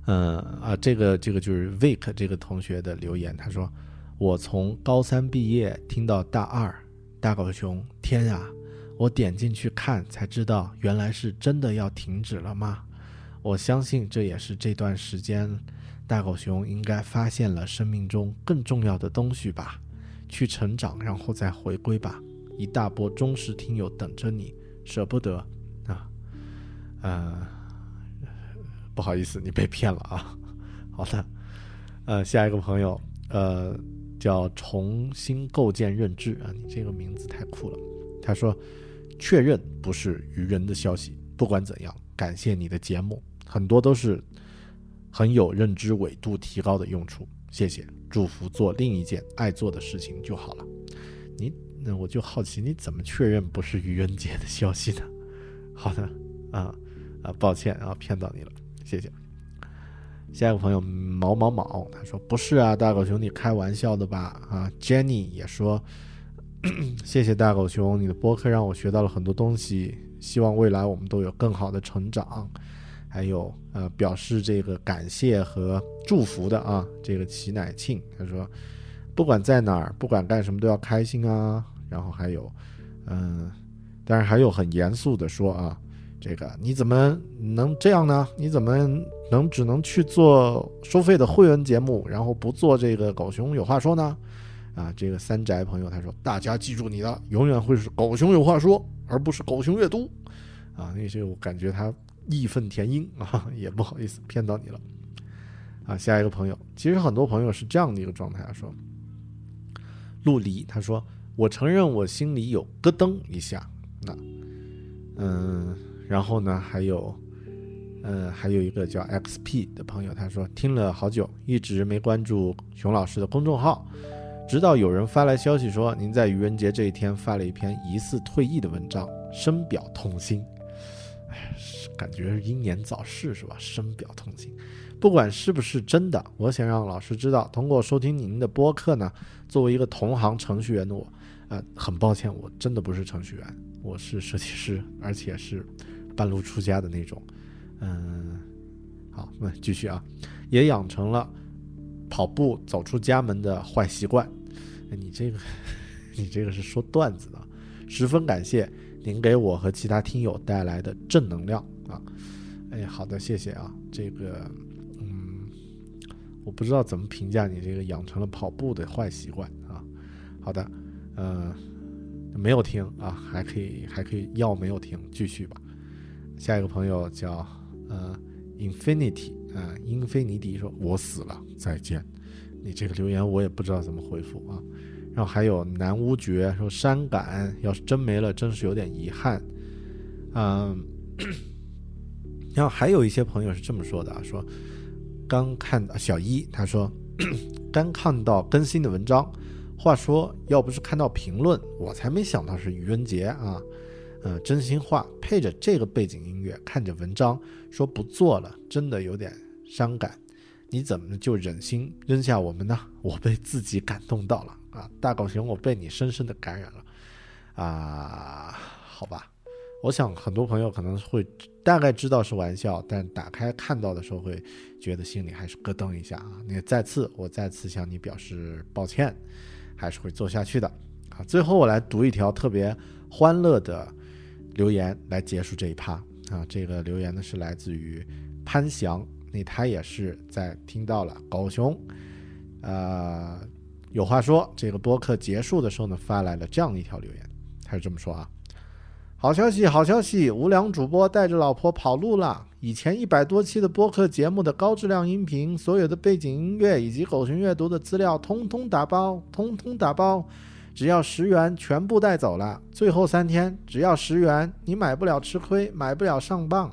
[SPEAKER 1] 嗯啊，这个这个就是 Vic 这个同学的留言，他说我从高三毕业听到大二，大狗熊，天啊！我点进去看，才知道原来是真的要停止了吗？我相信这也是这段时间大狗熊应该发现了生命中更重要的东西吧，去成长，然后再回归吧。一大波忠实听友等着你，舍不得啊，呃，不好意思，你被骗了啊。<laughs> 好的，呃，下一个朋友，呃，叫重新构建认知啊，你这个名字太酷了。他说。确认不是愚人的消息。不管怎样，感谢你的节目，很多都是很有认知纬度提高的用处。谢谢，祝福做另一件爱做的事情就好了。你那我就好奇，你怎么确认不是愚人节的消息呢？好的，啊啊，抱歉啊，骗到你了，谢谢。下一个朋友毛毛毛，他说不是啊，大狗熊你开玩笑的吧？啊，Jenny 也说。<coughs> 谢谢大狗熊，你的播客让我学到了很多东西。希望未来我们都有更好的成长。还有呃，表示这个感谢和祝福的啊，这个齐乃庆他说，不管在哪儿，不管干什么都要开心啊。然后还有，嗯，但是还有很严肃的说啊，这个你怎么能这样呢？你怎么能只能去做收费的会员节目，然后不做这个狗熊有话说呢？啊，这个三宅朋友他说：“大家记住你的，永远会是狗熊有话说，而不是狗熊阅读。”啊，那些我感觉他义愤填膺啊，<laughs> 也不好意思骗到你了。啊，下一个朋友，其实很多朋友是这样的一个状态啊，说：“陆离，他说我承认我心里有咯噔一下。”那，嗯，然后呢，还有，嗯，还有一个叫 XP 的朋友，他说听了好久，一直没关注熊老师的公众号。直到有人发来消息说，您在愚人节这一天发了一篇疑似退役的文章，深表痛心。哎，感觉是英年早逝是吧？深表痛心。不管是不是真的，我想让老师知道，通过收听您的播客呢，作为一个同行程序员的我，呃，很抱歉，我真的不是程序员，我是设计师，而且是半路出家的那种。嗯，好，那继续啊，也养成了。跑步走出家门的坏习惯。你这个，<laughs> 你这个是说段子的，十分感谢您给我和其他听友带来的正能量啊！哎，好的，谢谢啊。这个，嗯，我不知道怎么评价你这个养成了跑步的坏习惯啊。好的，呃，没有听啊，还可以，还可以，要没有听，继续吧。下一个朋友叫呃 Infinity 啊、英菲尼迪说：“我死了，再见。”你这个留言我也不知道怎么回复啊。然后还有南巫爵说：“伤感，要是真没了，真是有点遗憾。”嗯，<coughs> 然后还有一些朋友是这么说的啊，说刚看到小一他说 <clears throat> 刚看到更新的文章，话说要不是看到评论，我才没想到是愚人节啊。呃，真心话，配着这个背景音乐，看着文章说不做了，真的有点伤感。你怎么就忍心扔下我们呢？我被自己感动到了啊！大狗熊，我被你深深的感染了啊！好吧，我想很多朋友可能会大概知道是玩笑，但打开看到的时候会觉得心里还是咯噔一下啊！那再次，我再次向你表示抱歉，还是会做下去的啊！最后我来读一条特别欢乐的。留言来结束这一趴啊！这个留言呢是来自于潘翔，那他也是在听到了狗熊，呃，有话说。这个播客结束的时候呢，发来了这样一条留言，他是这么说啊：好消息，好消息！无良主播带着老婆跑路了。以前一百多期的播客节目的高质量音频，所有的背景音乐以及狗熊阅读的资料，通通打包，通通打包。只要十元，全部带走了。最后三天，只要十元，你买不了吃亏，买不了上当。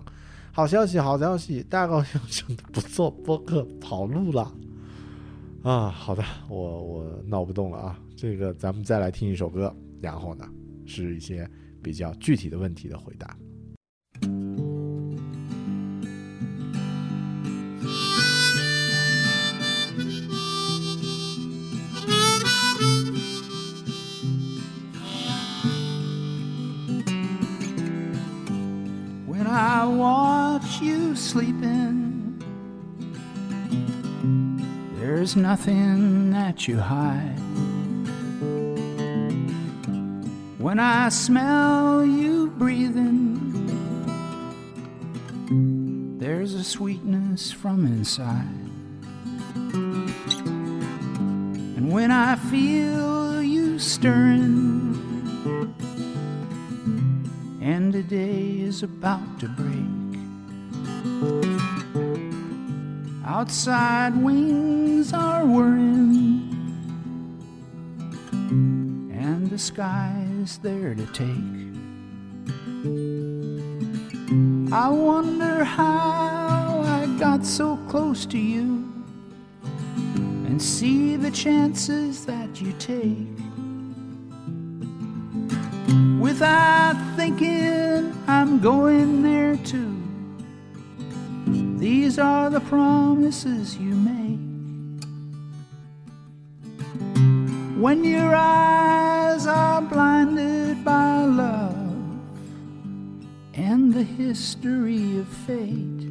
[SPEAKER 1] 好消息，好消息！大高兴真的不做播客，跑路了。啊，好的，我我闹不动了啊。这个咱们再来听一首歌，然后呢，是一些比较具体的问题的回答。
[SPEAKER 3] When I watch you sleeping. There's nothing that you hide. When I smell you breathing, there's a sweetness from inside. And when I feel you stirring, and the day is about to break. Outside wings are whirring, and the sky is there to take. I wonder how I got so close to you and see the chances that you take without thinking I'm going there too. These are the promises you make. When your eyes are blinded by love and the history of fate.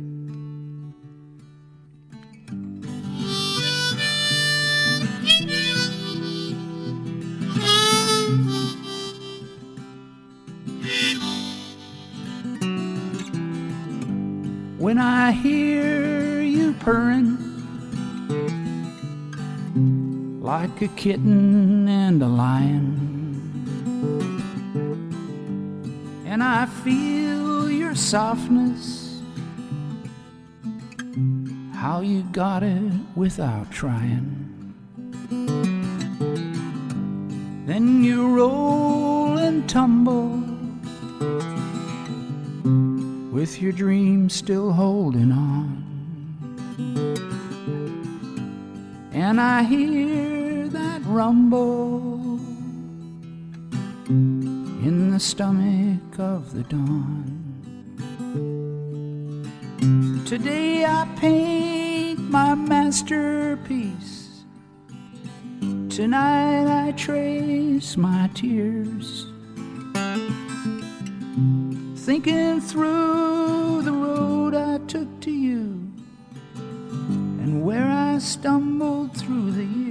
[SPEAKER 3] when I hear you purring like a kitten and a lion. And I feel your softness, how you got it without trying. Then you roll and tumble with your dreams still holding on. And I hear that rumble the stomach of the dawn. Today I paint my masterpiece. Tonight I trace my tears thinking through the road I took to you and where I stumbled through the years.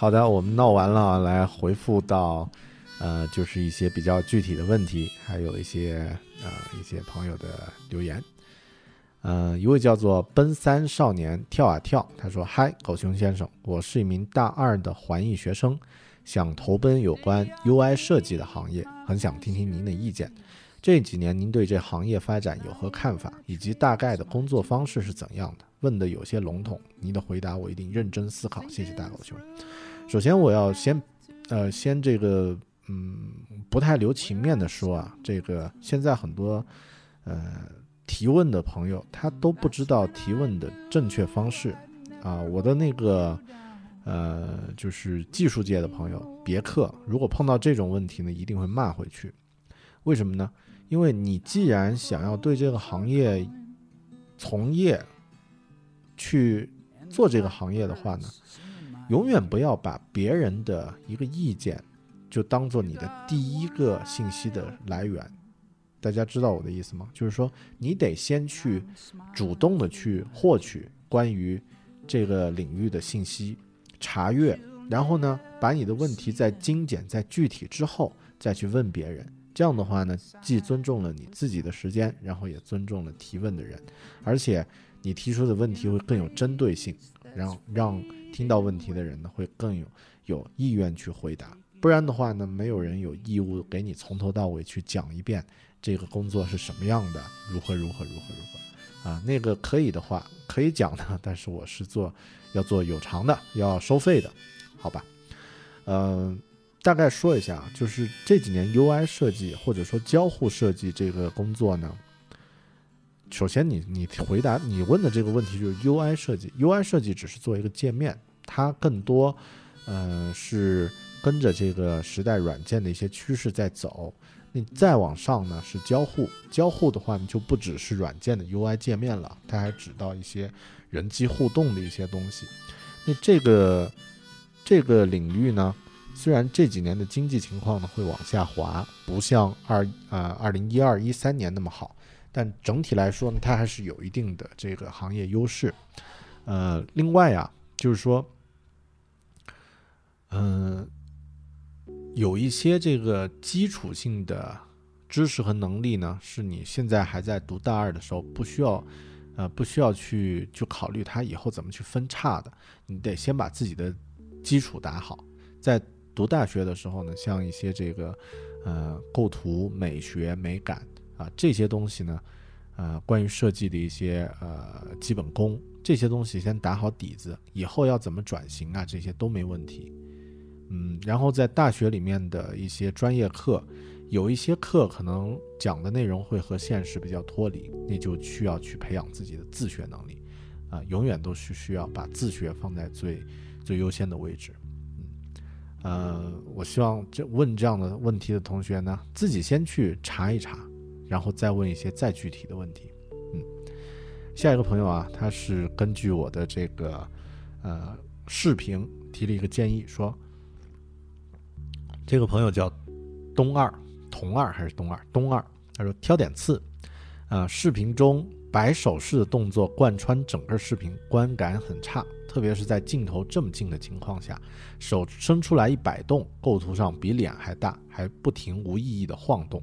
[SPEAKER 1] 好的，我们闹完了，来回复到，呃，就是一些比较具体的问题，还有一些呃一些朋友的留言。嗯、一位叫做奔三少年跳啊跳，他说：“嗨，狗熊先生，我是一名大二的环艺学生，想投奔有关 UI 设计的行业，很想听听您的意见。这几年您对这行业发展有何看法，以及大概的工作方式是怎样的？问的有些笼统，您的回答我一定认真思考。谢谢大狗熊。首先，我要先，呃，先这个，嗯，不太留情面的说啊，这个现在很多，呃，提问的朋友他都不知道提问的正确方式啊。我的那个，呃，就是技术界的朋友，别克，如果碰到这种问题呢，一定会骂回去。为什么呢？因为你既然想要对这个行业从业，去做这个行业的话呢，永远不要把别人的一个意见就当做你的第一个信息的来源。大家知道我的意思吗？就是说，你得先去主动的去获取关于这个领域的信息，查阅，然后呢，把你的问题在精简、在具体之后再去问别人。这样的话呢，既尊重了你自己的时间，然后也尊重了提问的人，而且你提出的问题会更有针对性，然后让听到问题的人呢会更有有意愿去回答。不然的话呢，没有人有义务给你从头到尾去讲一遍这个工作是什么样的，如何如何如何如何啊。那个可以的话可以讲的，但是我是做要做有偿的，要收费的，好吧？嗯、大概说一下，就是这几年 UI 设计或者说交互设计这个工作呢，首先你你回答你问的这个问题就是 UI 设计，UI 设计只是做一个界面，它更多呃是跟着这个时代软件的一些趋势在走。你再往上呢是交互，交互的话呢就不只是软件的 UI 界面了，它还指到一些人机互动的一些东西。那这个这个领域呢，虽然这几年的经济情况呢会往下滑，不像二啊二零一二一三年那么好，但整体来说呢，它还是有一定的这个行业优势。呃，另外啊，就是说，嗯、有一些这个基础性的知识和能力呢，是你现在还在读大二的时候不需要，呃，不需要去去考虑它以后怎么去分叉的。你得先把自己的基础打好，在读大学的时候呢，像一些这个呃构图、美学、美感啊这些东西呢，呃，关于设计的一些呃基本功，这些东西先打好底子，以后要怎么转型啊，这些都没问题。嗯，然后在大学里面的一些专业课，有一些课可能讲的内容会和现实比较脱离，那就需要去培养自己的自学能力，啊、永远都是需要把自学放在最最优先的位置。嗯，呃，我希望这问这样的问题的同学呢，自己先去查一查，然后再问一些再具体的问题。嗯，下一个朋友啊，他是根据我的这个呃视频提了一个建议，说这个朋友叫东二，童二还是东二？东二，他说挑点刺，啊、视频中摆手势的动作贯穿整个视频，观感很差，特别是在镜头这么近的情况下，手伸出来一摆动，构图上比脸还大，还不停无意义的晃动。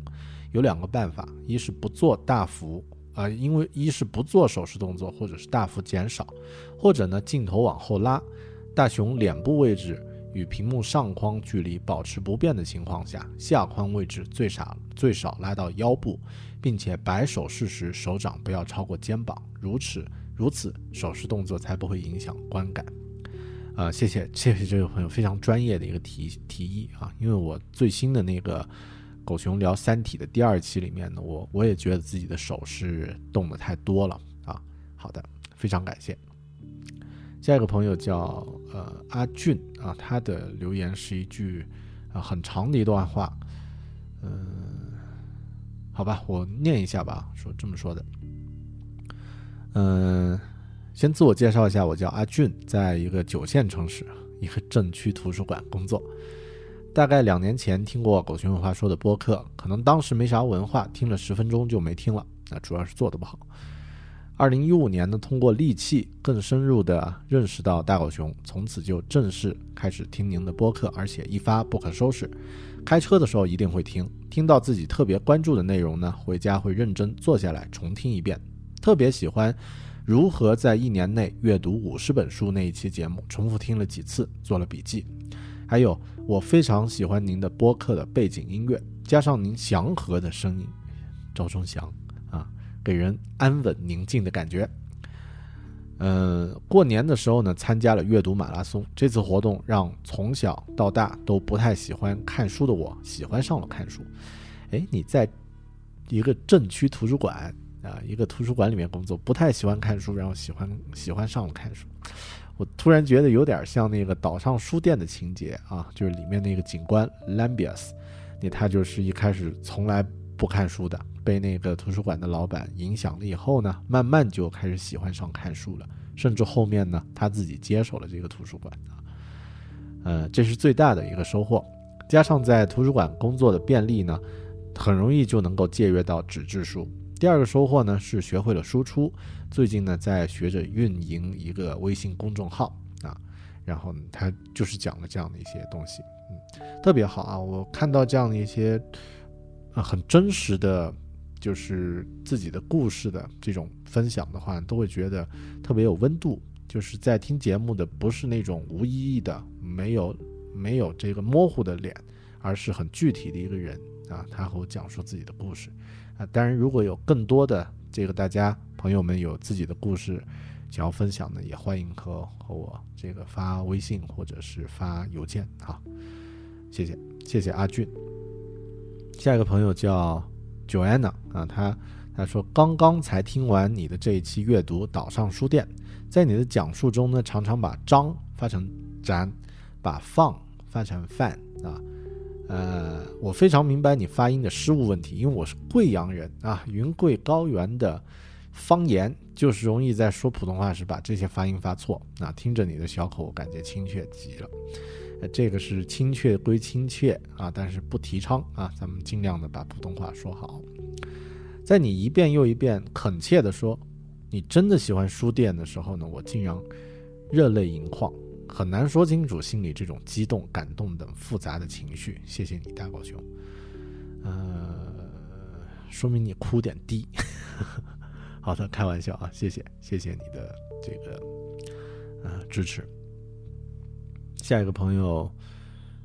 [SPEAKER 1] 有两个办法，一是不做大幅啊、因为一是不做手势动作，或者是大幅减少，或者呢镜头往后拉，大熊脸部位置与屏幕上框距离保持不变的情况下，下框位置最少最少拉到腰部，并且摆手势时手掌不要超过肩膀，如此如此手势动作才不会影响观感。啊、谢谢谢谢这位朋友非常专业的一个提提议啊，因为我最新的那个狗熊聊《三体》的第二期里面呢，我我也觉得自己的手是动的太多了啊。好的，非常感谢。下一个朋友叫呃阿俊啊，他的留言是一句啊很长的一段话，嗯、好吧，我念一下吧，说这么说的，嗯、先自我介绍一下，我叫阿俊，在一个九线城市，一个镇区图书馆工作。大概两年前听过狗熊有话说的播客，可能当时没啥文化，听了十分钟就没听了。那主要是做的不好。二零一五年呢，通过利器更深入的认识到大狗熊，从此就正式开始听您的播客，而且一发不可收拾。开车的时候一定会听，听到自己特别关注的内容呢，回家会认真坐下来重听一遍。特别喜欢如何在一年内阅读五十本书那一期节目，重复听了几次，做了笔记。还有，我非常喜欢您的播客的背景音乐，加上您祥和的声音，赵忠祥啊，给人安稳宁静的感觉。嗯，过年的时候呢，参加了阅读马拉松，这次活动让从小到大都不太喜欢看书的我喜欢上了看书。哎，你在一个镇区图书馆啊，一个图书馆里面工作，不太喜欢看书，然后喜欢喜欢上了看书。我突然觉得有点像那个岛上书店的情节啊，就是里面那个警官 Lambius，那他就是一开始从来不看书的，被那个图书馆的老板影响了以后呢，慢慢就开始喜欢上看书了，甚至后面呢他自己接手了这个图书馆啊，呃，这是最大的一个收获，加上在图书馆工作的便利呢，很容易就能够借阅到纸质书。第二个收获呢是学会了输出。最近呢，在学着运营一个微信公众号啊，然后，他就是讲了这样的一些东西，嗯，特别好啊。我看到这样的一些啊很真实的，就是自己的故事的这种分享的话，都会觉得特别有温度。就是在听节目的不是那种无意义的、没有没有这个模糊的脸，而是很具体的一个人啊，他和我讲述自己的故事啊。当然，如果有更多的这个大家。朋友们有自己的故事想要分享的，也欢迎和和我这个发微信或者是发邮件啊，谢谢谢谢阿俊。下一个朋友叫 Joanna 啊，他他说刚刚才听完你的这一期阅读岛上书店，在你的讲述中呢，常常把张发成展，把放发成饭啊，呃，我非常明白你发音的失误问题，因为我是贵阳人啊，云贵高原的。方言就是容易在说普通话时把这些发音发错，那听着你的小口，感觉亲切极了。这个是亲切归亲切啊，但是不提倡啊，咱们尽量的把普通话说好。在你一遍又一遍恳切的说你真的喜欢书店的时候呢，我竟然热泪盈眶，很难说清楚心里这种激动、感动等复杂的情绪。谢谢你，大狗熊。呃，说明你哭点低。好的，开玩笑啊，谢谢，谢谢你的这个呃支持。下一个朋友，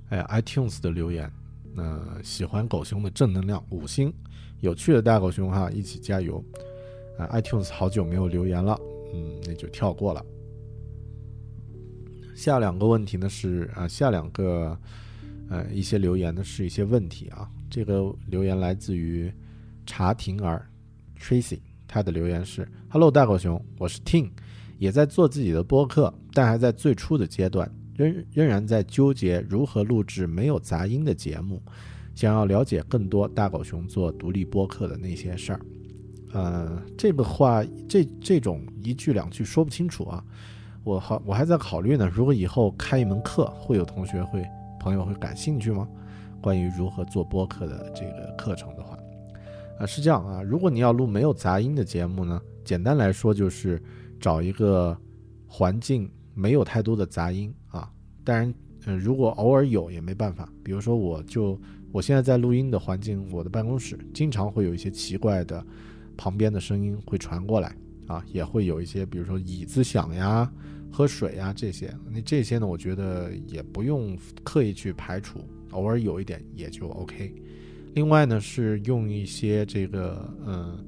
[SPEAKER 1] 哎呀，iTunes 的留言，那喜欢狗熊的正能量五星，有趣的大狗熊哈，一起加油啊！iTunes 好久没有留言了，嗯，那就跳过了。下两个问题呢是啊，下两个呃一些留言呢是一些问题啊，这个留言来自于查婷儿 Tracy。他的留言是：“Hello，大狗熊，我是 Ting，也在做自己的播客，但还在最初的阶段，仍仍然在纠结如何录制没有杂音的节目，想要了解更多大狗熊做独立播客的那些事儿。呃，这个话，这这种一句两句说不清楚啊，我好我还在考虑呢。如果以后开一门课，会有同学会朋友会感兴趣吗？关于如何做播客的这个课程的话。”啊，是这样啊。如果你要录没有杂音的节目呢，简单来说就是找一个环境没有太多的杂音啊。当然，嗯，如果偶尔有也没办法。比如说，我就我现在在录音的环境，我的办公室经常会有一些奇怪的旁边的声音会传过来啊，也会有一些，比如说椅子响呀、喝水呀这些。那这些呢，我觉得也不用刻意去排除，偶尔有一点也就 OK。另外呢，是用一些这个嗯，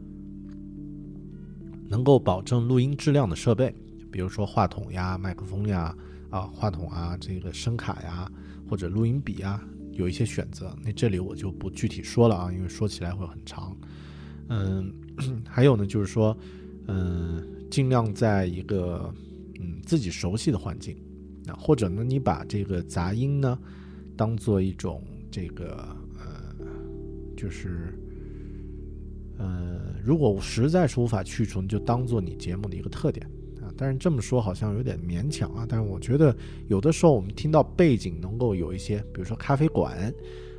[SPEAKER 1] 能够保证录音质量的设备，比如说话筒呀、麦克风呀、啊话筒啊、这个声卡呀，或者录音笔啊，有一些选择。那这里我就不具体说了啊，因为说起来会很长。嗯，<coughs> 还有呢，就是说，嗯，尽量在一个嗯自己熟悉的环境啊，或者呢，你把这个杂音呢，当做一种这个。就是，呃，如果实在是无法去除，你就当做你节目的一个特点啊。但是这么说好像有点勉强啊。但是我觉得有的时候我们听到背景能够有一些，比如说咖啡馆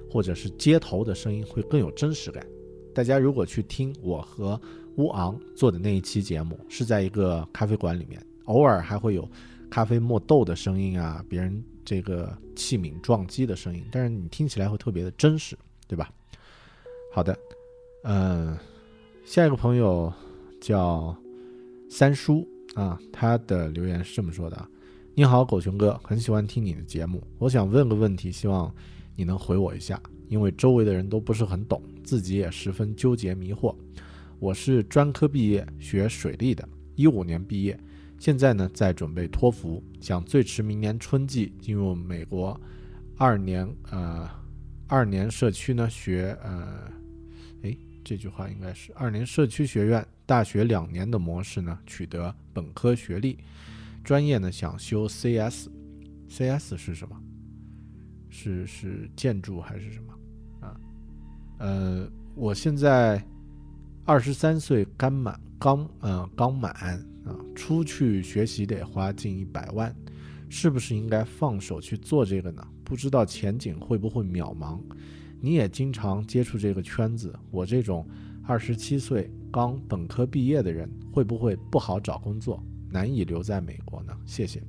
[SPEAKER 1] 或者是街头的声音，会更有真实感。大家如果去听我和乌昂做的那一期节目，是在一个咖啡馆里面，偶尔还会有咖啡磨豆的声音啊，别人这个器皿撞击的声音，但是你听起来会特别的真实，对吧？好的，嗯，下一个朋友叫三叔啊，他的留言是这么说的：你好，狗熊哥，很喜欢听你的节目，我想问个问题，希望你能回我一下，因为周围的人都不是很懂。自己也十分纠结迷惑。我是专科毕业，学水利的，一五年毕业，现在呢在准备托福，想最迟明年春季进入美国二年呃二年社区呢学呃，这句话应该是二年社区学院大学两年的模式呢取得本科学历，专业呢想修 CS，CS 是什么？是是建筑还是什么？啊呃，我现在二十三岁，刚满刚呃刚满啊，出去学习得花近一百万，是不是应该放手去做这个呢？不知道前景会不会渺茫？你也经常接触这个圈子，我这种二十七岁刚本科毕业的人，会不会不好找工作，难以留在美国呢？谢谢。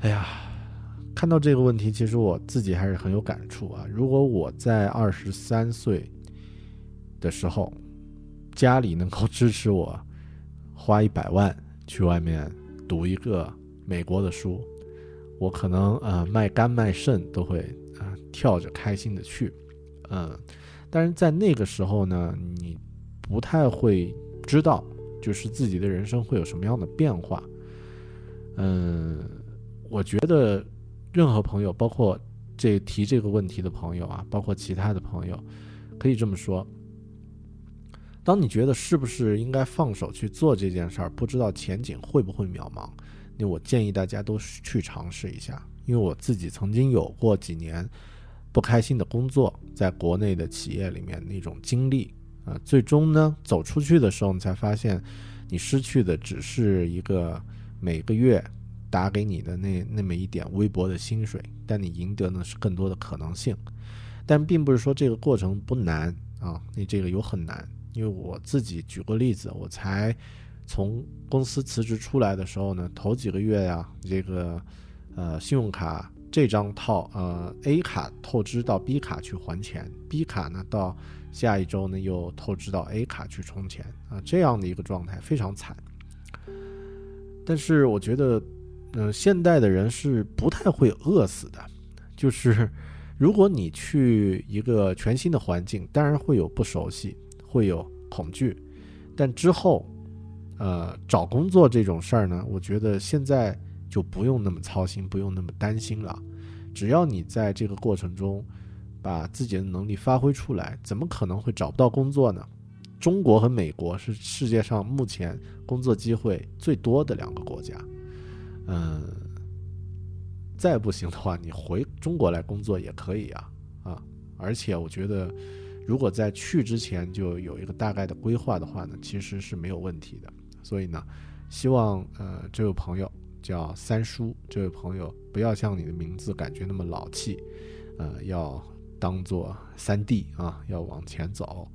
[SPEAKER 1] 哎呀。看到这个问题，其实我自己还是很有感触啊。如果我在二十三岁的时候，家里能够支持我花一百万去外面读一个美国的书，我可能呃卖肝卖肾都会跳着开心的去，嗯。但是在那个时候呢，你不太会知道，就是自己的人生会有什么样的变化。嗯，我觉得。任何朋友，包括这提这个问题的朋友啊，包括其他的朋友，可以这么说：当你觉得是不是应该放手去做这件事儿，不知道前景会不会渺茫，那我建议大家都去尝试一下。因为我自己曾经有过几年不开心的工作，在国内的企业里面那种经历啊，最终呢走出去的时候，你才发现，你失去的只是一个每个月。打给你的那那么一点微薄的薪水，但你赢得呢是更多的可能性，但并不是说这个过程不难啊，你这个有很难，因为我自己举个例子，我才从公司辞职出来的时候呢，头几个月呀，这个呃信用卡这张套呃 A 卡透支到 B 卡去还钱，B 卡呢到下一周呢又透支到 A 卡去充钱啊，这样的一个状态非常惨，但是我觉得。嗯，现代的人是不太会饿死的，就是如果你去一个全新的环境，当然会有不熟悉，会有恐惧，但之后，呃，找工作这种事儿呢，我觉得现在就不用那么操心，不用那么担心了。只要你在这个过程中把自己的能力发挥出来，怎么可能会找不到工作呢？中国和美国是世界上目前工作机会最多的两个国家。嗯，再不行的话，你回中国来工作也可以啊啊！而且我觉得，如果在去之前就有一个大概的规划的话呢，其实是没有问题的。所以呢，希望呃这位朋友叫三叔，这位朋友不要像你的名字感觉那么老气，呃，要当做三弟啊，要往前走。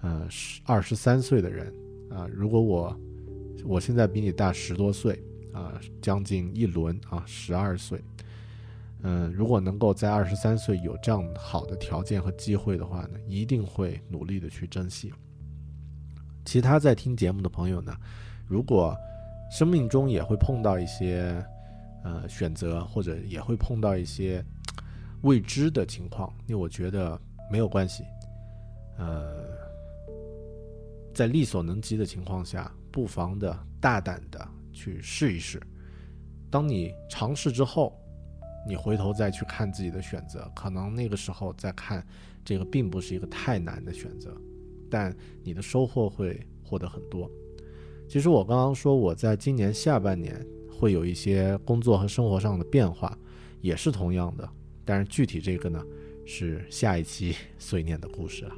[SPEAKER 1] 呃，十二十三岁的人啊，如果我我现在比你大十多岁。啊，将近一轮啊，十二岁，嗯，如果能够在二十三岁有这样好的条件和机会的话呢，一定会努力的去珍惜。其他在听节目的朋友呢，如果生命中也会碰到一些呃选择，或者也会碰到一些未知的情况，那我觉得没有关系，呃，在力所能及的情况下，不妨的大胆的。去试一试，当你尝试之后，你回头再去看自己的选择，可能那个时候再看，这个并不是一个太难的选择，但你的收获会获得很多。其实我刚刚说我在今年下半年会有一些工作和生活上的变化，也是同样的，但是具体这个呢，是下一期碎念的故事了。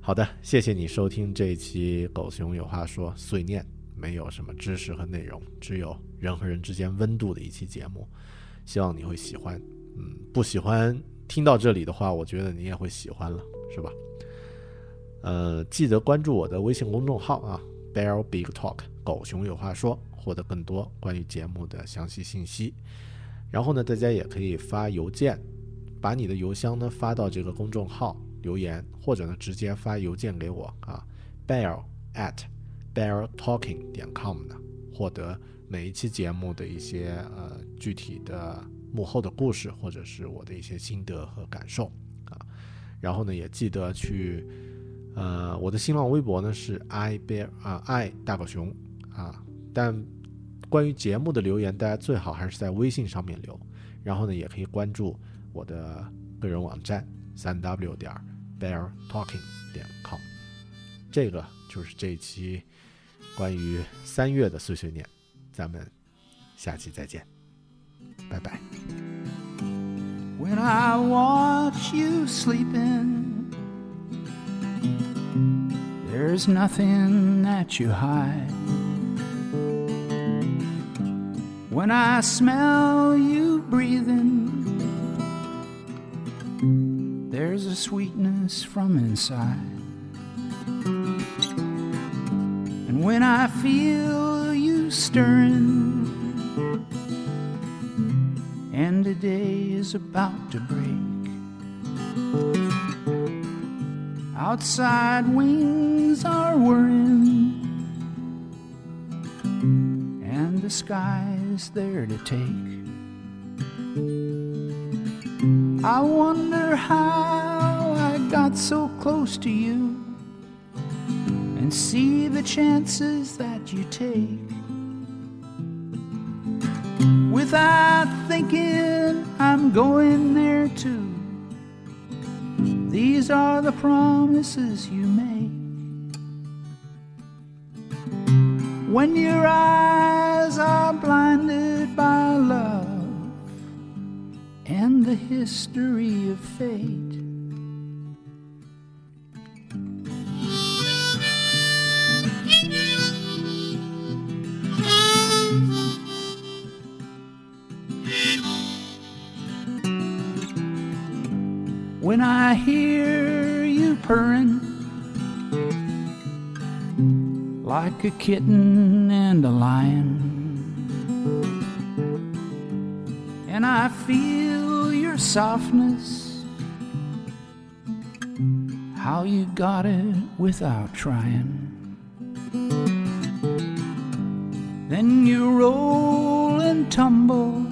[SPEAKER 1] 好的，谢谢你收听这一期《狗熊有话说》碎念。没有什么知识和内容，只有人和人之间温度的一期节目。希望你会喜欢。嗯，不喜欢听到这里的话，我觉得你也会喜欢了，是吧？呃，记得关注我的微信公众号啊，Bear Big Talk，狗熊有话说，获得更多关于节目的详细信息。然后呢，大家也可以发邮件，把你的邮箱呢发到这个公众号留言，或者呢直接发邮件给我啊，bear at bear talking 点 com 呢，获得每一期节目的一些呃具体的幕后的故事，或者是我的一些心得和感受啊。然后呢，也记得去呃我的新浪微博呢是 i bear 啊 i 大狗熊啊，但。关于节目的留言，大家最好还是在微信上面留，然后呢，也可以关注我的个人网站三 w 点 bear talking 点 com。这个就是这一期关于三月的碎碎念，咱们下期再见，拜拜。
[SPEAKER 3] When I watch you sleeping, there's nothing that you hide. when I smell you breathing. There's a sweetness from inside. And when I feel you stirring, and the day is about to break, outside wings are whirring and the sky's there to take. I wonder how I got so close to you and see the chances that you take. Without thinking, I'm going there too. These are the promises you make. When your eyes are blinded by love and the history of fate. When I hear you purring like a kitten and a lion. And I feel your softness, how you got it without trying. Then you roll and tumble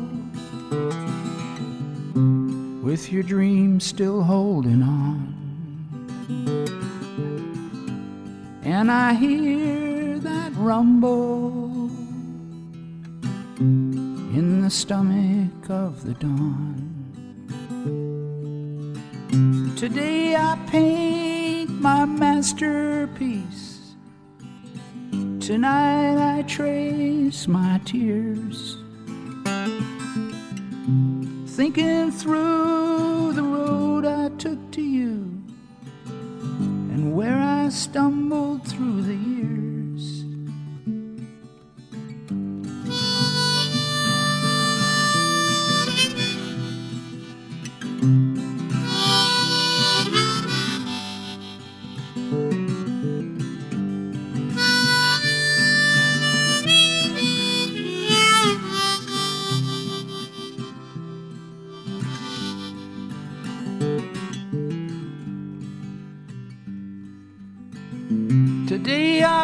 [SPEAKER 3] with your dreams still holding on. And I hear that rumble in the stomach of the dawn. Today I paint my masterpiece. Tonight I trace my tears. Thinking through the road I took to you and where I stumbled through the years.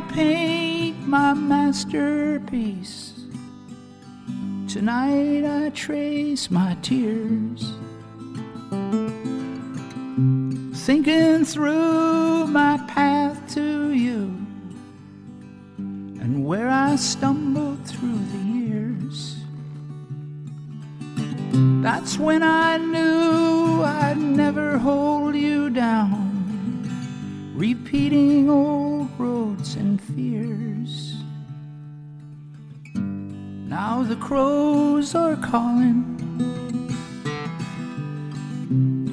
[SPEAKER 3] Paint my masterpiece. Tonight I trace my tears. Thinking through my path to you and where I stumbled through the years. That's when I calling,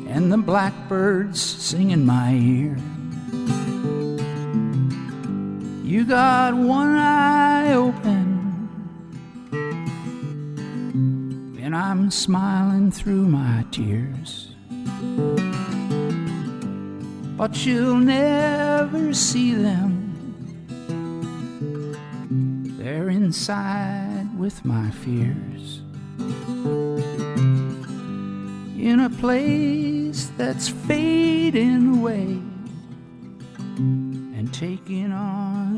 [SPEAKER 3] and the blackbirds sing in my ear. You got one eye open. And I'm smiling through my tears. But you'll never see them. They're inside with my fears. A place that's fading away and taking on